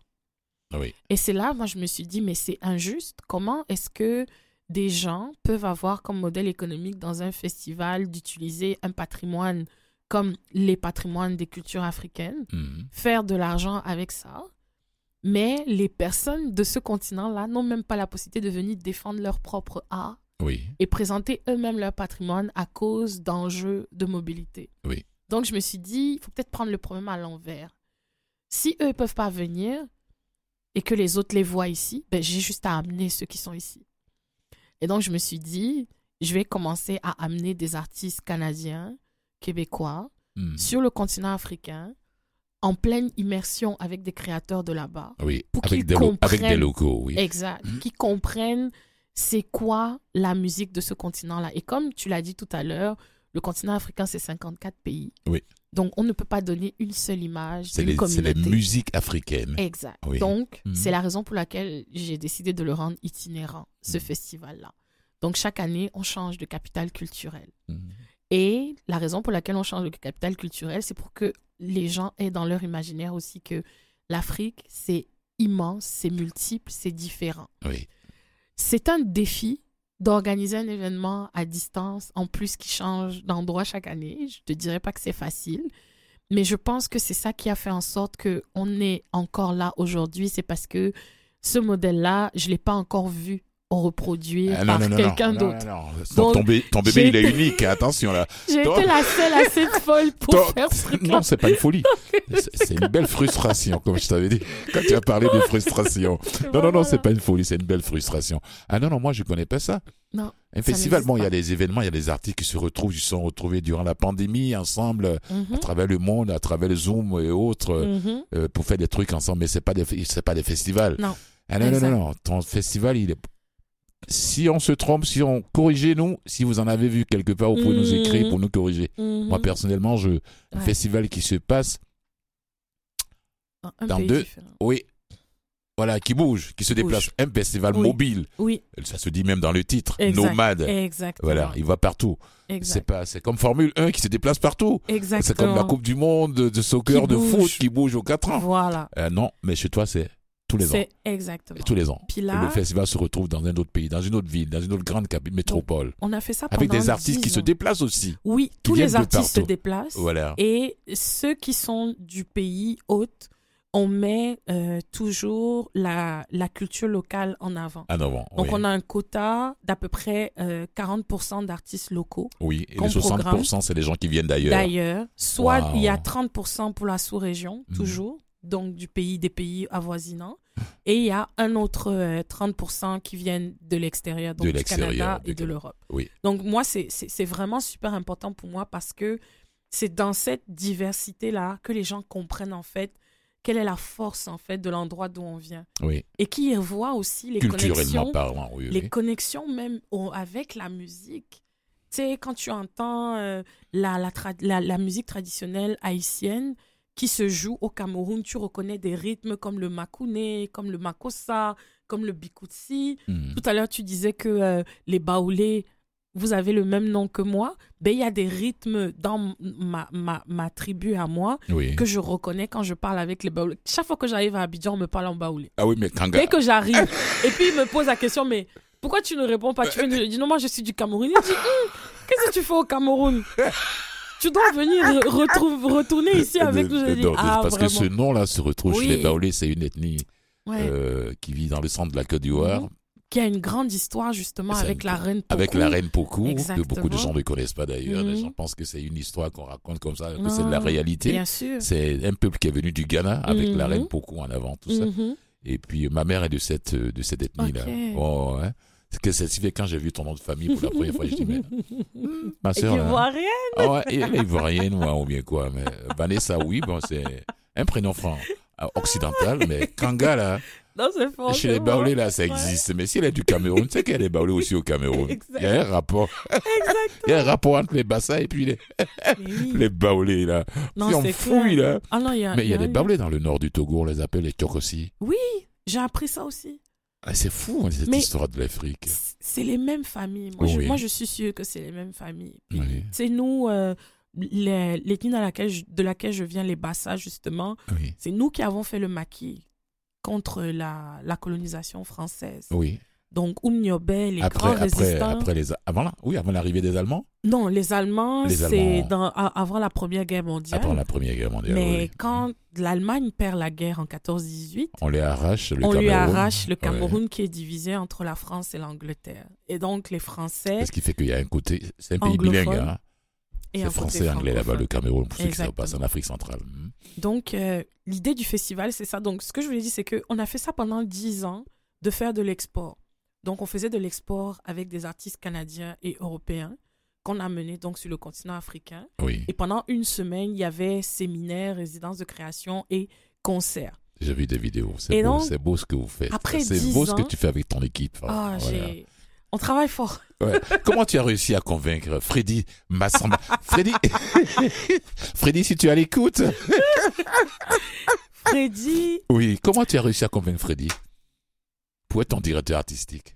Oui. Et c'est là, moi, je me suis dit, mais c'est injuste. Comment est-ce que des gens peuvent avoir comme modèle économique dans un festival d'utiliser un patrimoine comme les patrimoines des cultures africaines, Mhm. faire de l'argent avec ça, mais les personnes de ce continent-là n'ont même pas la possibilité de venir défendre leur propre art Oui. et présenter eux-mêmes leur patrimoine à cause d'enjeux de mobilité. Oui. Donc je me suis dit, il faut peut-être prendre le problème à l'envers. Si eux ne peuvent pas venir et que les autres les voient ici, ben, j'ai juste à amener ceux qui sont ici. Et donc, je me suis dit, je vais commencer à amener des artistes canadiens, québécois, Hmm. sur le continent africain, en pleine immersion avec des créateurs de là-bas. Oui, Pour avec des, avec locaux, oui. Exact. Mhm. Qui comprennent c'est quoi la musique de ce continent-là. Et comme tu l'as dit tout à l'heure, le continent africain, c'est 54 pays. Oui. Donc, on ne peut pas donner une seule image C'est d'une communauté. musiques africaines. Exact. Oui. Donc, Mhm. c'est la raison pour laquelle j'ai décidé de le rendre itinérant, ce Mhm. festival-là. Donc, chaque année, on change de capitale culturelle. Et la raison pour laquelle on change de capitale culturelle, c'est pour que les gens aient dans leur imaginaire aussi que l'Afrique, c'est immense, c'est multiple, c'est différent. Oui. C'est un défi d'organiser un événement à distance, en plus qui change d'endroit chaque année. Je te dirais pas que c'est facile, mais je pense que c'est ça qui a fait en sorte que on est encore là aujourd'hui. C'est parce que ce modèle-là, je l'ai pas encore vu reproduire Ah, par non, non, quelqu'un d'autre. non, non. Ton, Donc, ton bé- ton bébé, il est unique, attention là. J'ai été la seule assez folle pour faire ce truc-là. Non, c'est pas une folie. C'est une belle frustration, comme je t'avais dit. Quand tu as parlé de frustration. Non, non, non, c'est pas une folie, c'est une belle frustration. Ah non, non, moi, je connais pas ça. Non, Un festival, bon, il y a des événements, il y a des artistes qui se retrouvent, ils se sont retrouvés durant la pandémie ensemble, Mhm, à travers le monde, à travers le Zoom et autres, euh, mhm. euh, pour faire des trucs ensemble, mais c'est pas des, c'est pas des festivals. Non. Ah non, non, non, non, ton festival, il est. Si on se trompe, si on corrigez-nous, si vous en avez vu quelque part, vous pouvez nous Mhm. écrire pour nous corriger. Moi, Mhm. personnellement, je, un festival qui se passe, Un- dans deux- différent. oui, voilà, qui bouge, qui se Bouge. déplace. Un festival Oui. mobile, Oui, ça se dit même dans le titre, Exact. nomade. exactement. Voilà, il va partout. C'est pas, c'est comme Formule 1 qui se déplace partout. Exactement. C'est comme la Coupe du Monde de, soccer, Qui de bouge. foot qui bouge aux 4 ans. Voilà. Euh, non, mais chez toi, c'est tous les ans. C'est exactement. Tous les ans. Puis Et là- le festival se retrouve dans un autre pays, dans une autre ville, dans une autre grande métropole. On a fait ça pendant Avec des artistes 10 qui se déplacent aussi. Oui, tous les artistes se déplacent. Voilà. Et ceux qui sont du pays hôte, on met euh, toujours la, la culture locale en avant. En avant. Donc, on a un quota d'à peu près euh, 40% d'artistes locaux. Oui, et les 60%, programme. c'est les gens qui viennent d'ailleurs. D'ailleurs, soit Wow. il y a 30% pour la sous-région, Mhm. toujours, donc du pays, des pays avoisinants. Et il y a un autre euh, 30% qui viennent de l'extérieur, donc De du Canada et de l'Europe. Oui. Donc moi, c'est- vraiment super important pour moi parce que c'est dans cette diversité-là que les gens comprennent en fait quelle est la force en fait de l'endroit d'où on vient. Oui, Et qui voient aussi les connexions parlant, oui. les oui. connexions même au- avec la musique. Tu sais, quand tu entends euh, la, la, tra- la, la musique traditionnelle haïtienne qui se joue au Cameroun, tu reconnais des rythmes comme le makouné, comme le makossa, comme le bikoutsi. Hmm. Tout à l'heure, tu disais que euh, les baoulés, vous avez le même nom que moi. Ben, il y a des rythmes dans ma, ma, ma tribu à moi Oui. que je reconnais quand je parle avec les baoulés. Chaque fois que j'arrive à Abidjan, on me parle en baoulé. Ah oui, mais Kanga. Dès que j'arrive, et puis il me pose la question, mais pourquoi tu ne réponds pas? Tu de... Je dis non, moi je suis du Cameroun. Il dit, Hum, qu'est-ce que tu fais au Cameroun? Tu dois venir retrouve- retourner ici avec dis, Non, ah, parce que ce nom-là se retrouve Oui. chez les Baoulés, c'est une ethnie Ouais. euh, qui vit dans le centre de la Côte d'Ivoire, Mhm. Qui a une grande histoire justement avec une- la reine avec Pokou. la reine Pokou, que beaucoup de gens ne connaissent pas d'ailleurs. Les Mhm. gens pensent que c'est une histoire qu'on raconte comme ça, que c'est de la réalité. C'est un peuple qui est venu du Ghana avec la Mhm. reine Pokou en avant, tout ça. Et puis ma mère est de cette de cette ethnie-là. Ok. Oh, ouais. C'est que c'est si fait quand j'ai vu ton nom de famille pour la première fois, je dis mais ma sœur. qui là, voit rien. Ah ouais, elle est ivoirienne ou, ou bien quoi. Mais Vanessa, oui, bon, c'est un prénom franc euh, occidental, mais Kanga, là, Non, c'est fort. chez les Baoulés, là, ça Ouais. existe. Mais si elle est du Cameroun, tu sais qu'il y a des Baoulés aussi au Cameroun. Exact. Il y a un rapport. Il y a un rapport entre les Bassa et puis les, oui. les Baoulés, là. Non, si on fouille, là. Ah non, il y a, Mais il y a des. Baoulés dans le nord du Togo, on les appelle les Tchokosi. J'ai appris ça aussi. Ah, c'est fou, hein, cette Mais- histoire de l'Afrique. C'est les mêmes familles. Moi, je, Oui. moi, je suis sûre que c'est les mêmes familles. Oui. C'est nous, euh, l'ethnie de laquelle je viens, les Bassa, justement, Oui, c'est nous qui avons fait le maquis contre la, la colonisation française. oui. Donc, Oumniobe, les Après, grands après, résistants. après les, avant là, oui, avant l'arrivée des Allemands, Non, les Allemands, c'est avant la Première Guerre mondiale. après la Première Guerre mondiale. Mais oui. quand l'Allemagne perd la guerre en 14-18, on les arrache le on lui Cameroun. arrache le Ouais. Cameroun qui est divisé entre la France et l'Angleterre. Et donc, les Français Ce qui fait qu'il y a un côté, c'est un pays bilingue. Hein. C'est français, anglais là-bas, le Cameroun, pour ceux qui savent pas, Exactement. c'est en Afrique centrale. Mhm. Donc, euh, l'idée du festival, c'est ça. Donc, ce que je voulais dire, c'est qu'on a fait ça pendant 10 ans, de faire de l'export. Donc, on faisait de l'export avec des artistes canadiens et européens qu'on a menés donc sur le continent africain. Oui, Et pendant une semaine, il y avait séminaires, résidences de création et concerts. j'ai vu des vidéos. C'est beau, donc, c'est beau ce que vous faites. après C'est 10 beau ce que tu fais avec ton équipe. Ah, voilà. On travaille fort. Ouais. Comment tu as réussi à convaincre Freddy Massamba? Freddy, Freddy, si tu es à l'écoute. Freddy, Oui, comment tu as réussi à convaincre Freddy? Pour être ton directeur artistique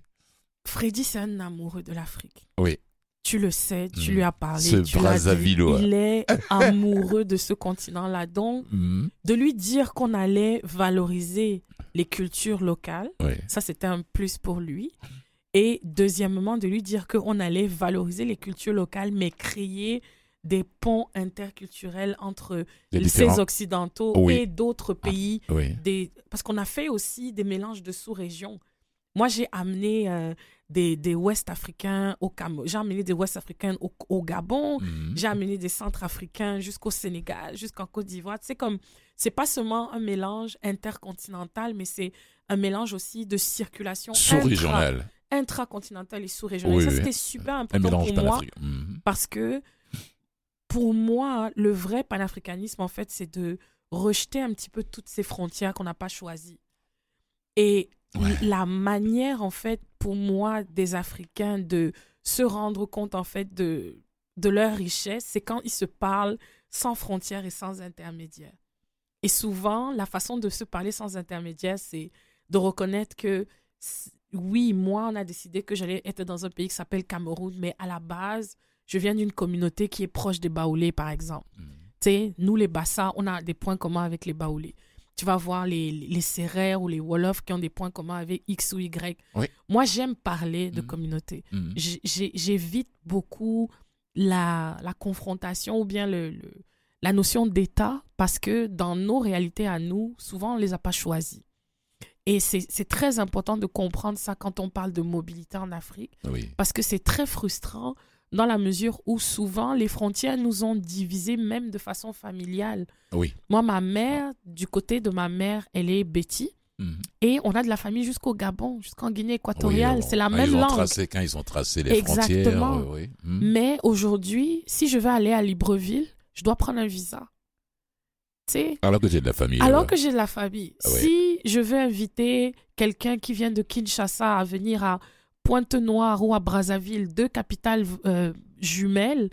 Freddy, c'est un amoureux de l'Afrique. Oui. Tu le sais, tu Mm. lui as parlé. Ce tu. Brazzavillois. Il est amoureux de ce continent-là. Donc, Mhm. de lui dire qu'on allait valoriser les cultures locales, Oui. ça c'était un plus pour lui. Et deuxièmement, de lui dire qu'on allait valoriser les cultures locales, mais créer des ponts interculturels entre Les ces occidentaux Oui. et d'autres pays. Oui. Des... Parce qu'on a fait aussi des mélanges de sous-régions. Moi, j'ai amené euh, des, des Ouest-Africains au Cameroun. J'ai amené des Ouest-Africains au, au Gabon. Mhm. J'ai amené des Centrafricains jusqu'au Sénégal, jusqu'en Côte d'Ivoire. C'est comme, c'est pas seulement un mélange intercontinental, mais c'est un mélange aussi de circulation intra, Sous-régional. intracontinentale et sous-régionale. Oui, ça, oui. c'était super important pour moi. Mhm. parce que pour moi, le vrai panafricanisme, en fait, c'est de rejeter un petit peu toutes ces frontières qu'on n'a pas choisies. Et Ouais. la manière, en fait, pour moi, des Africains de se rendre compte, en fait, de, de leur richesse, c'est quand ils se parlent sans frontières et sans intermédiaires. Et souvent, la façon de se parler sans intermédiaire, c'est de reconnaître que, oui, moi, on a décidé que j'allais être dans un pays qui s'appelle Cameroun, mais à la base, je viens d'une communauté qui est proche des Baoulés, par exemple. Mhm. Tu sais, nous, les Bassa, on a des points communs avec les Baoulés. Tu vas voir les, les Sérères ou les Wolofs qui ont des points communs avec X ou Y. Oui. Moi, j'aime parler de Mhm. communauté. J'ai- J'évite beaucoup la, la confrontation ou bien le, le- la notion d'État parce que dans nos réalités à nous, souvent, on ne les a pas choisis. Et c'est c'est très important de comprendre ça quand on parle de mobilité en Afrique Oui. parce que c'est très frustrant dans la mesure où souvent les frontières nous ont divisés même de façon familiale. Oui. Moi, ma mère, du côté de ma mère, elle est Betty. Mhm. Et on a de la famille jusqu'au Gabon, jusqu'en Guinée équatoriale. c'est la quand même ils ont. Tracé, quand ils ont tracé les Exactement. frontières. euh, oui. Mhm. Mais aujourd'hui, si je veux aller à Libreville, je dois prendre un visa. Tu sais, Alors que j'ai de la famille. alors là-bas. que j'ai de la famille. Ah. Si je veux inviter quelqu'un qui vient de Kinshasa à venir à Pointe-Noire ou à Brazzaville, deux capitales euh, jumelles,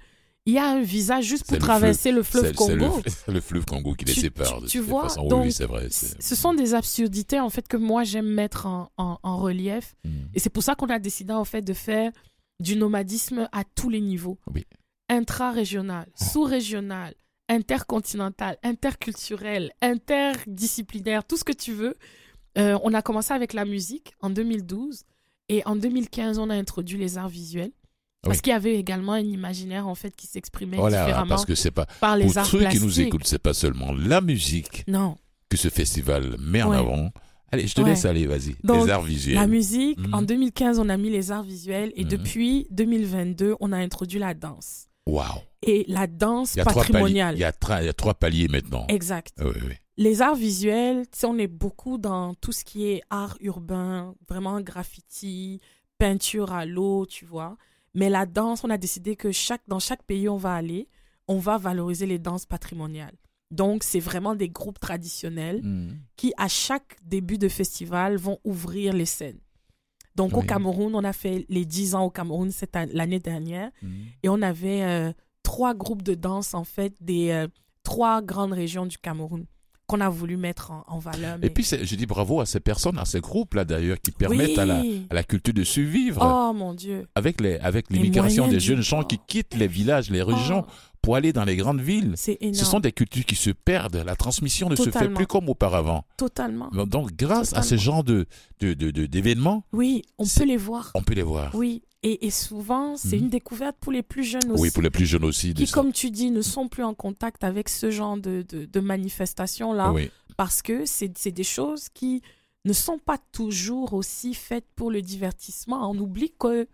il y a un visa juste pour traverser le fleuve le, Congo. c'est le fleuve Congo qui les Tu- sépare. tu- vois, façon. Donc, oui, vrai. Ce sont des absurdités en fait que moi j'aime mettre en, en- en relief Mhm. et c'est pour ça qu'on a décidé en fait de faire du nomadisme à tous les niveaux. Oui. Intra-régional, sous-régional, intercontinental, interculturel, interdisciplinaire, tout ce que tu veux. Euh, on a commencé avec la musique en 2012 et en 2015 on a introduit les arts visuels. Parce Oui. qu'il y avait également un imaginaire en fait qui s'exprimait Voilà, différemment parce que c'est pas. par les Pour arts ceux plastiques. qui nous écoutent, c'est pas seulement la musique Non, que ce festival met en Ouais. avant. Allez, je te Ouais. laisse aller, vas-y. Les arts visuels. La musique, Mhm. en 2015, on a mis les arts visuels et Mhm. depuis 2022, on a introduit la danse. Waouh. Et la danse Il y a trois paliers. patrimoniale. Il y a, tra- il y a trois paliers maintenant. Exact. Oui, oui. Les arts visuels, on est beaucoup dans tout ce qui est art urbain, vraiment graffiti, peinture à l'eau, tu vois. Mais la danse, on a décidé que chaque, dans chaque pays où on va aller, on va valoriser les danses patrimoniales. Donc, c'est vraiment des groupes traditionnels Mhm. qui, à chaque début de festival, vont ouvrir les scènes. Donc, au. Cameroun, on a fait les 10 ans au Cameroun cette an- l'année dernière Mhm. et on avait euh, trois groupes de danse, en fait, des euh, trois grandes régions du Cameroun qu'on a voulu mettre en, en valeur. Et puis, je dis bravo à ces personnes, à ces groupes-là d'ailleurs, qui permettent à, la, Oui. à la culture de survivre Oh mon Dieu. avec les avec l'immigration des jeunes gens qui quittent les villages, les régions Oh, pour aller dans les grandes villes. c'est énorme. Ce sont des cultures qui se perdent. La transmission ne se fait plus comme auparavant. Totalement. Donc, grâce à ce genre de de- de- d'événements, Oui, on peut les voir. on peut les voir. Oui. Et, et souvent, c'est Mhm. une découverte pour les plus jeunes aussi. Oui, pour les plus jeunes aussi. qui, comme tu dis, ne sont plus en contact avec ce genre de, de, de manifestations-là. Oui. parce que c'est des choses qui ne sont pas toujours aussi faites pour le divertissement. On oublie que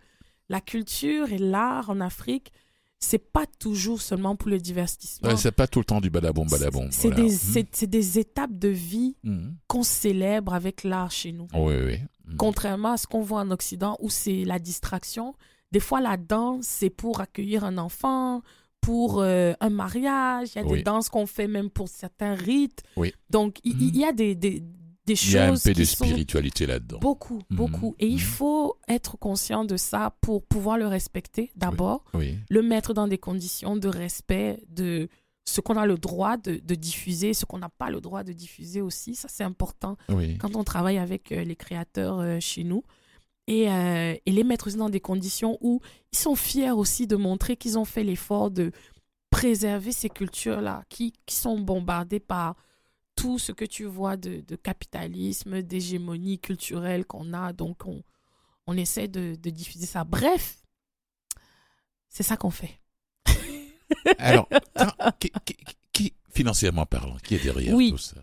la culture et l'art en Afrique, c'est pas toujours seulement pour le divertissement. Ouais, c'est pas tout le temps du badaboum, badaboum. c'est voilà. des, c'est des étapes de vie Mhm. qu'on célèbre avec l'art chez nous. Oui, oui. Mhm. Contrairement à ce qu'on voit en Occident où c'est la distraction, des fois la danse, c'est pour accueillir un enfant, pour euh, un mariage. Il y a Oui. des danses qu'on fait même pour certains rites. Oui. Donc, il il y, a des, des, des Il y a un choses peu de spiritualité là-dedans. beaucoup, Mhm. beaucoup. Et il Mhm. faut être conscient de ça pour pouvoir le respecter d'abord, Oui. le mettre dans des conditions de respect de ce qu'on a le droit de, de diffuser, ce qu'on n'a pas le droit de diffuser aussi. Ça, c'est important Oui. quand on travaille avec euh, les créateurs euh, chez nous. Et, euh, et les mettre aussi dans des conditions où ils sont fiers aussi de montrer qu'ils ont fait l'effort de préserver ces cultures-là qui, qui sont bombardées par tout ce que tu vois de, de capitalisme, d'hégémonie culturelle qu'on a. Donc, on, on essaie de, de diffuser ça. Bref, c'est ça qu'on fait. Alors, quand- qui, qui- qui- financièrement parlant, qui est derrière Oui. tout ça?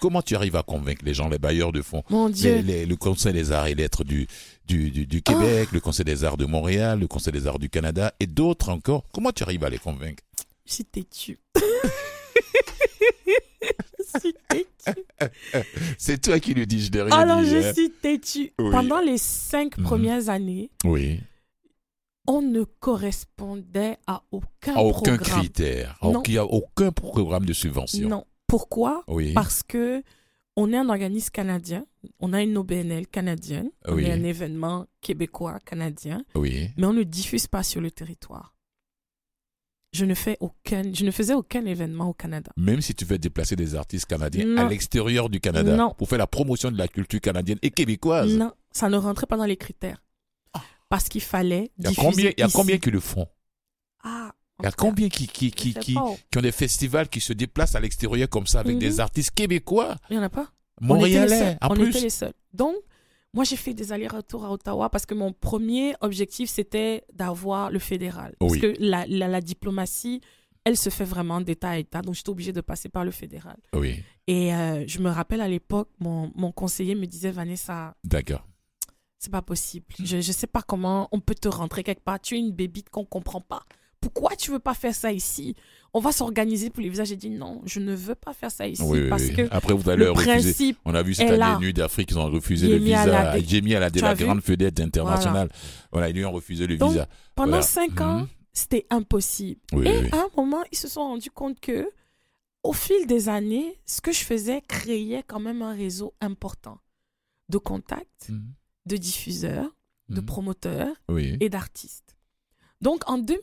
Comment tu arrives à convaincre les gens, les bailleurs de fonds? Mon Dieu. les- les- le Conseil des arts et lettres du, du, du, du Québec, le Conseil des arts de Montréal, le Conseil des arts du Canada et d'autres encore. Comment tu arrives à les convaincre? Je suis têtue. je suis têtue. C'est toi qui le dis, je rien Alors, je hein. suis têtue. Oui. Pendant les cinq Mhm. premières années, Oui. On ne correspondait à aucun À aucun programme. critère. Non. Il n'y a aucun programme de subvention. Non. Pourquoi? Oui. Parce que on est un organisme canadien, on a une OBNL canadienne, on Oui. est un événement québécois canadien, Oui. mais on ne diffuse pas sur le territoire. Je ne fais aucun, je ne faisais aucun événement au Canada. Même si tu veux déplacer des artistes canadiens Non. à l'extérieur du Canada Non. pour faire la promotion de la culture canadienne et québécoise. Non, ça ne rentrait pas dans les critères. Parce qu'il fallait Il y a combien, il y a combien qui le font Ah, Il y a combien qui, qui, qui, qui, qui ont des festivals qui se déplacent à l'extérieur comme ça avec Mhm. des artistes québécois, Il n'y en a pas. On était les montréalais seuls. en on plus était les seuls. Donc, moi, j'ai fait des allers-retours à Ottawa parce que mon premier objectif, c'était d'avoir le fédéral. Parce que la, la, la diplomatie, elle se fait vraiment d'État à État. Donc, j'étais obligée de passer par le fédéral. Oui, Et euh, je me rappelle à l'époque, mon, mon conseiller me disait, Vanessa, d'accord. C'est pas possible. Je ne sais pas comment on peut te rentrer quelque part. Tu es une bébite qu'on comprend pas. Pourquoi tu veux pas faire ça ici? On va s'organiser pour les visages. J'ai dit non, je ne veux pas faire ça ici Oui, parce oui. que Après, vous allez le refuser. On a vu cette année. Nuit d'Afrique, ils ont refusé le mis à visa. la mis à la, de la grande vedette internationale. Voilà. ils lui ont refusé le Donc, visa. pendant Voilà. cinq ans, Mhm. c'était impossible. Oui, Et à un moment, ils se sont rendus compte que, au fil des années, ce que je faisais créait quand même un réseau important de contacts, Mhm. De diffuseurs, de Mhm. promoteurs Oui. et d'artistes. Donc en Ils voulaient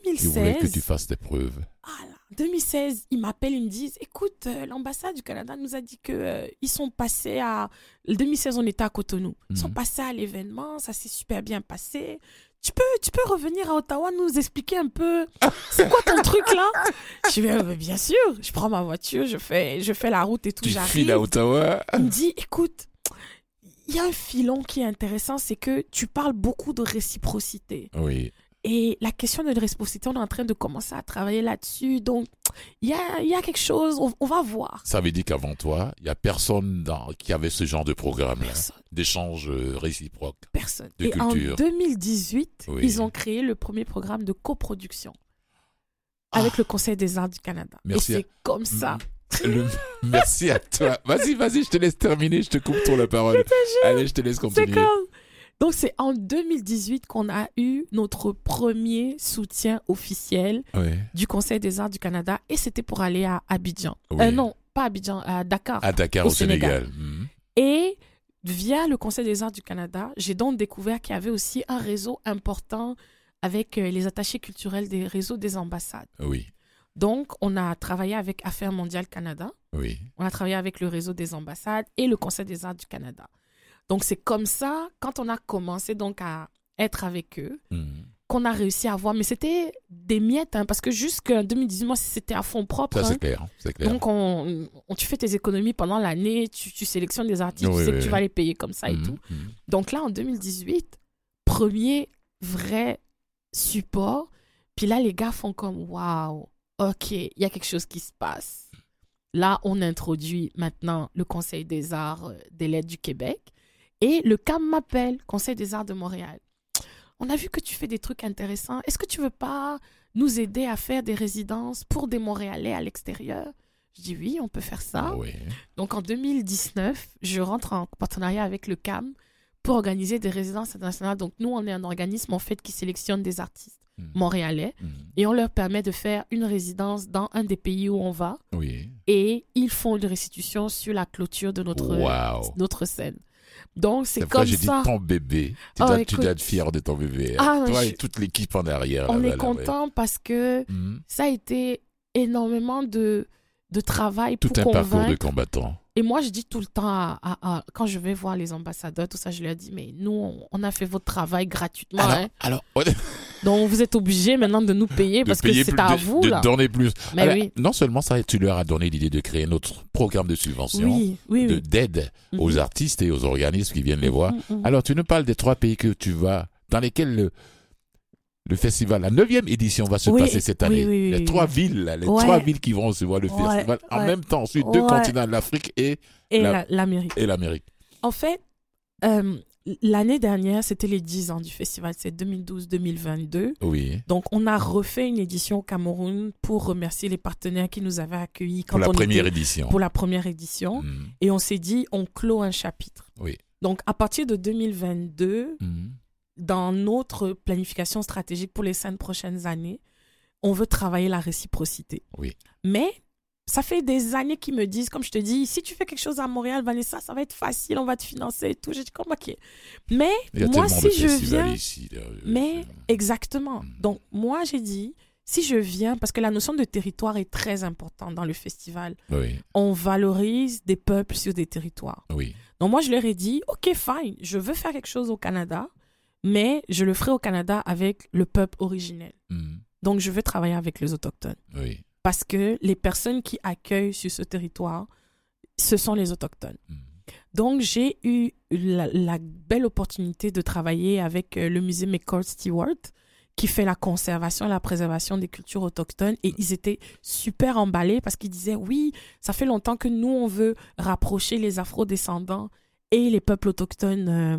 que 2016, tu fasses tes preuves. ah là, 2016, ils m'appellent, ils me disent, écoute, euh, l'ambassade du Canada nous a dit que euh, ils sont passés à, le 2016, on était à Cotonou, ils sont Mhm. passés à l'événement, ça s'est super bien passé. Tu peux, tu peux revenir à Ottawa nous expliquer un peu, c'est quoi ton truc là? Je vais, euh, bien sûr, je prends ma voiture, je fais, je fais la route et tout, j'arrive. à Ottawa. Il me dit, écoute, il y a un filon qui est intéressant, c'est que tu parles beaucoup de réciprocité. Oui. Et la question de réciprocité, on est en train de commencer à travailler là-dessus. Donc, il y a, y a quelque chose, on, on va voir. Ça veut dire qu'avant toi, il n'y a personne dans, qui avait ce genre de programme-là, Personne, d'échange euh, réciproque. personne. De Et culture. en 2018, Oui. ils ont créé le premier programme de coproduction avec Ah. le Conseil des arts du Canada. Merci Et c'est comme ça. Le- Merci à toi. Vas-y, vas-y, je te laisse terminer, je te coupe ton la parole. Allez, je te laisse continuer. Donc, c'est en 2018 qu'on a eu notre premier soutien officiel Oui. du Conseil des arts du Canada et c'était pour aller à Abidjan. Oui. Euh, non, pas Abidjan, à Dakar. À Dakar, Au au, Sénégal. Mhm. Et via le Conseil des arts du Canada, j'ai donc découvert qu'il y avait aussi un réseau important avec euh, les attachés culturels des réseaux des ambassades. Oui, Donc, on a travaillé avec Affaires mondiales Canada, oui. on a travaillé avec le réseau des ambassades et le Conseil des arts du Canada. Donc, c'est comme ça, quand on a commencé donc à être avec eux, Mhm. qu'on a réussi à voir. Mais c'était des miettes, hein, parce que jusqu'en 2018, moi, c'était à fond propre. Ça, hein. c'est clair. C'est clair. Donc, on, on- tu fais tes économies pendant l'année, tu, tu sélectionnes des artistes, Oui, tu sais oui, que tu vas les payer comme ça et Mhm, tout. mhm. Donc là, en 2018, premier vrai support. Puis là, les gars font comme waouh, ok, il y a quelque chose qui se passe. Là, on introduit maintenant le Conseil des arts euh, des lettres du Québec et le CAM m'appelle, Conseil des arts de Montréal. On a vu que tu fais des trucs intéressants. Est-ce que tu veux pas nous aider à faire des résidences pour des Montréalais à l'extérieur? Je dis oui, on peut faire ça. Ah oui. Donc en 2019, je rentre en partenariat avec le CAM pour organiser des résidences internationales. Donc nous, on est un organisme en fait qui sélectionne des artistes. Montréalais Mm. et on leur permet de faire une résidence dans un des pays où on va Oui. et ils font une restitution sur la clôture de notre, Wow. notre scène. Donc c'est fois, comme j'ai dit ça. ton bébé. Tu, Oh, dois, tu écoute. dois être fier de ton bébé. hein. Ah, Toi je- et toute l'équipe en arrière. On est là, content parce que. Mm. ça a été énormément de, de travail Tout pour un parcours de combattant. Et moi, je dis tout le temps, à- à- à- quand je vais voir les ambassadeurs, tout ça, je leur dis, mais nous, on, on a fait votre travail gratuitement. Alors, hein. alors on- Donc, vous êtes obligés maintenant de nous payer de parce que c'est à de, vous, de là. donner plus. Mais Alors, oui. Non seulement ça, tu leur as donné l'idée de créer notre programme de subvention, Oui, oui, d'aide Mhm. aux artistes et aux organismes qui viennent les voir. Mhm, mhm. Alors, tu nous parles des trois pays que tu vas, dans lesquels le, le festival, la neuvième édition va se Oui, passer cette année. oui, oui, les trois villes, les Ouais. trois villes qui vont recevoir le Ouais, festival en ouais. même temps sur deux continents, l'Afrique et, Et la- la- l'Amérique. et l'Amérique. En fait, euh, l'année dernière, c'était les 10 ans du festival. C'est 2012-2022. Oui. Donc, on a refait une édition au Cameroun pour remercier les partenaires qui nous avaient accueillis quand Pour la on première était- édition. pour la première édition. Mhm. Et on s'est dit, on clôt un chapitre. Oui. Donc, à partir de 2022, Mhm. Dans notre planification stratégique pour les cinq prochaines années, on veut travailler la réciprocité. Oui. Mais ça fait des années qu'ils me disent, comme je te dis, si tu fais quelque chose à Montréal, Vanessa, ça va être facile, on va te financer et tout. J'ai dit, comme, ok. Mais moi, si je viens, ici. là. mais exactement. Mm. Donc, moi, j'ai dit, si je viens, parce que la notion de territoire est très importante dans le festival, Oui, on valorise des peuples sur des territoires. oui. Donc moi, je leur ai dit, OK, fine, je veux faire quelque chose au Canada, mais je le ferai au Canada avec le peuple originel. Mhm. Donc je veux travailler avec les autochtones. Oui. Parce que les personnes qui accueillent sur ce territoire, ce sont les autochtones. Mhm. Donc j'ai eu la, la belle opportunité de travailler avec euh, le musée McCord Stewart, qui fait la conservation et la préservation des cultures autochtones. Et ils étaient super emballés parce qu'ils disaient, oui, ça fait longtemps que nous, on veut rapprocher les afro-descendants et les peuples autochtones euh,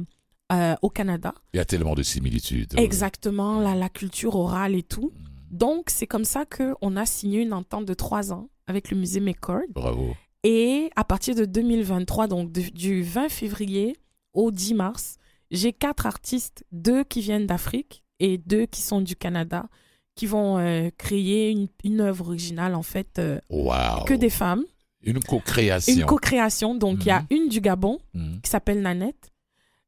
euh, au Canada. Il y a tellement de similitudes. Exactement, la, la culture orale et tout. Mhm. Donc, c'est comme ça qu'on a signé une entente de trois ans avec le musée McCord. Bravo. Et à partir de 2023, donc de- du 20 février au 10 mars, j'ai quatre artistes, deux qui viennent d'Afrique et deux qui sont du Canada, qui vont euh, créer une, une œuvre originale, en fait, euh, Wow. que des femmes. Une co-création. Une co-création. Donc, il y a Mhm. une du Gabon Mhm. qui s'appelle Nanette,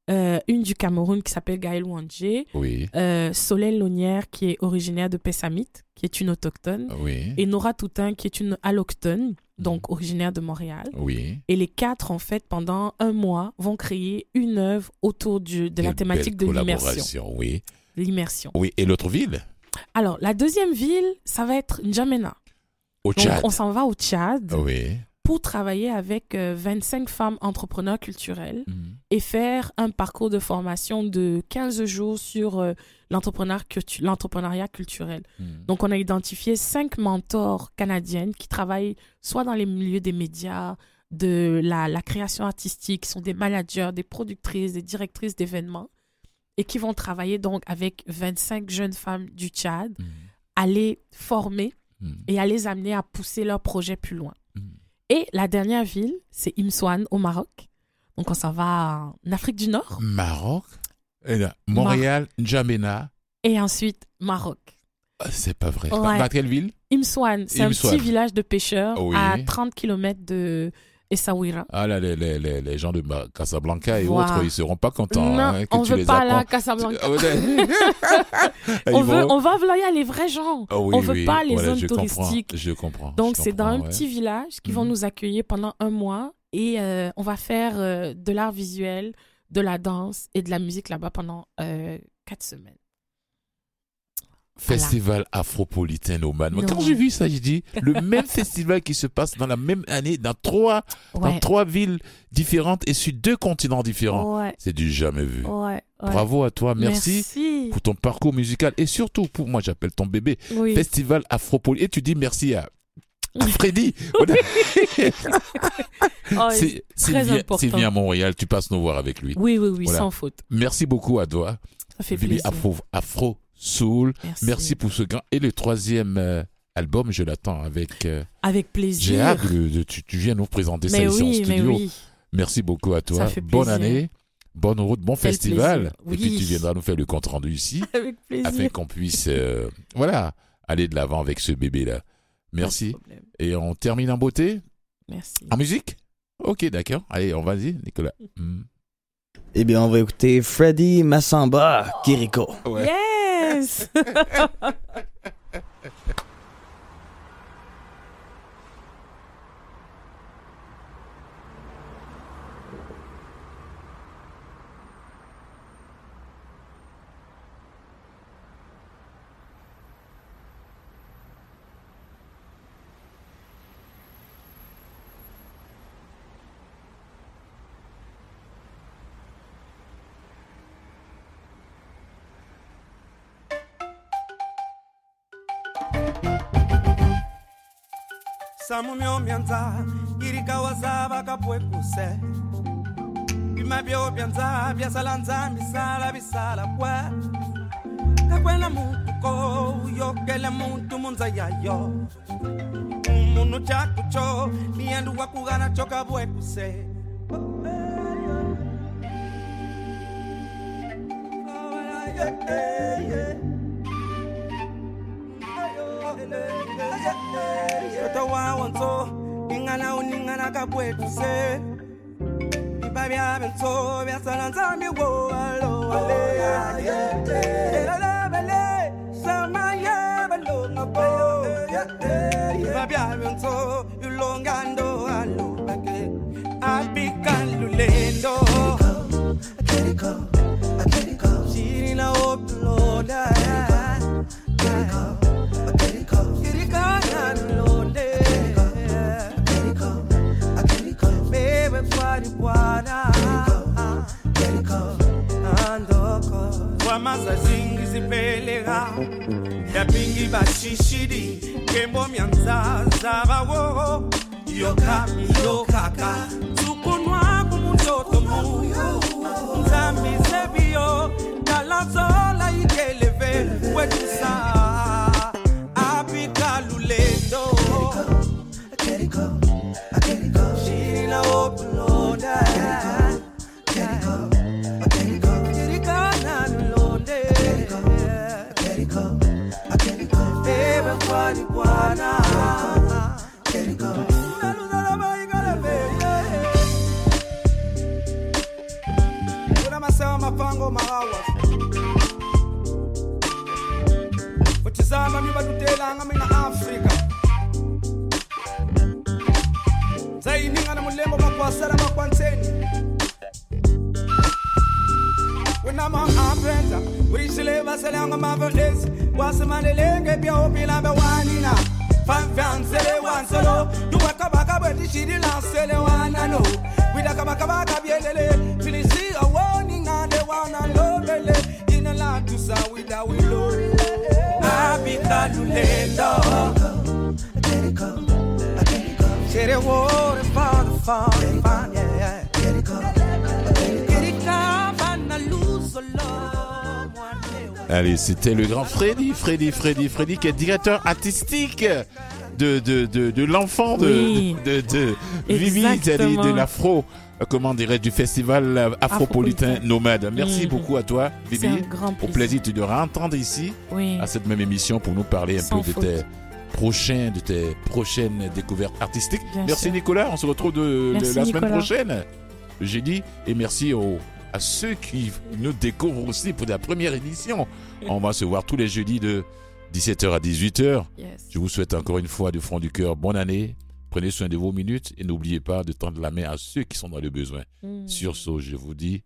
euh, une du Cameroun qui s'appelle Gaël Wandje, Oui. euh, Solène Launière qui est originaire de Pessamit, qui est une autochtone, Oui. et Nora Toutin qui est une alloctone, donc originaire de Montréal. Oui. Et les quatre, en fait, pendant un mois, vont créer une œuvre autour du- de la thématique de l'immersion. Oui. L'immersion. Oui. Et l'autre ville? Alors, la deuxième ville, ça va être N'Djamena. Au Donc, Tchad. on s'en va au Tchad Oui. Pour travailler avec euh, 25 femmes entrepreneurs culturels Mhm. et faire un parcours de formation de 15 jours sur euh, l'entrepreneuriat cultu- l'entrepreneuriat culturel. Mhm. Donc, on a identifié cinq mentors canadiennes qui travaillent soit dans les milieux des médias, de la, la création artistique, qui sont des managers, des productrices, des directrices d'événements, et qui vont travailler donc avec 25 jeunes femmes du Tchad, Mhm. à les former Mhm. et à les amener à pousser leur projet plus loin. Et la dernière ville, c'est Imswan au Maroc. Donc, on s'en va en Afrique du Nord. Maroc. Et là, Montréal, N'Djamena. Et ensuite, Maroc. Ah, C'est pas vrai. Ouais. Dans quelle ville? Imswan, c'est un petit village de pêcheurs Oui. à 30 km de Essaouira. Ah là, les, les, les, gens de Casablanca et autres, ils seront pas contents non, hein, que on tu veut les pas apprends. Casablanca. Ah, On veut, on va vouloir les vrais gens. Ah oui, on veut oui, pas les voilà, zones je comprends, touristiques. Je comprends. Donc, c'est dans un petit village qui vont Mhm. nous accueillir pendant un mois et euh, on va faire euh, de l'art visuel, de la danse et de la musique là-bas pendant euh, quatre semaines. Festival Afropolitain au Man. Moi, Non. Quand j'ai vu ça, j'ai dit le même festival qui se passe dans la même année dans trois, dans trois villes différentes et sur deux continents différents. Ouais. C'est du jamais vu. Ouais. Bravo à toi, merci, Merci. pour ton parcours musical et surtout pour moi j'appelle ton bébé Oui. Festival Afropolitain. Et tu dis merci à Freddy. Voilà. Oh, C'est- très S'il vient, important. s'il vient à Montréal, tu passes nous voir avec lui. Oui, oui, oui, Voilà. sans faute. Merci beaucoup à toi. Ça fait plaisir. Afro, Afro soul. Merci. Merci pour ce grand. Et le troisième euh, album, je l'attends avec. euh, Avec plaisir. J'ai hâte de, de- tu, tu viens nous présenter ça Mais ici en oui, mais studio. oui. Merci beaucoup à toi. Ça fait Bonne année, bonne route, bon Quel festival. plaisir. Et puis Oui. tu viendras nous faire le compte rendu ici Avec plaisir. afin qu'on puisse, euh, voilà, aller de l'avant avec ce bébé là. Pas Merci. Et on termine en beauté, Merci. en musique? Ok, d'accord. Allez, on va y Nicolas. Hmm. Eh bien, on va écouter Freddy Massamba, Kiriko. Ouais. Yes! samumyomyanza irikawaza vakapwekuse bima byobyanza byasala nzambi sala bisala kwe kakwela mutuko uyokele muntu munza yayo umunu chakucho niyendu wakuganacho kabwekuse oh, eh, Yeah. nso ngingana uningana kakwethu se. Ibabyabe nso byasala ntsami wowalowalelelabele samayabalonapo ibabyabe nso yulongando alobake abikalulendo I can't go, I can't go. She didn't know, Lord. I ngiyabeleka yabi ngibashishidi ngembomi yangizazabawo yokhami yokhaka tukunwaka kumutoto mu. Nzambi sebiyo dalazola ikeleve wetusaa c'était le grand Freddy, Freddy, Freddy, Freddy, qui est directeur artistique de, de, de, de l'enfant de, Oui. de, de, de Vivi, c'est-à-dire de l'afro, euh, comment dirais du festival euh, afropolitain nomade. Merci Mhm. beaucoup à toi, un grand Au plaisir. de te entendre ici, Oui. à cette même émission, pour nous parler un peu de tes prochains, de tes prochaines découvertes artistiques. Bien merci sûr. Nicolas, on se retrouve de, la semaine prochaine, jeudi, et merci aux, à ceux qui nous découvrent aussi pour la première édition. On va se voir tous les jeudis de 17h à 18h. Yes. Je vous souhaite encore une fois du fond du cœur bonne année. Prenez soin de vos minutes et n'oubliez pas de tendre la main à ceux qui sont dans le besoin. Mm. Sur ce, je vous dis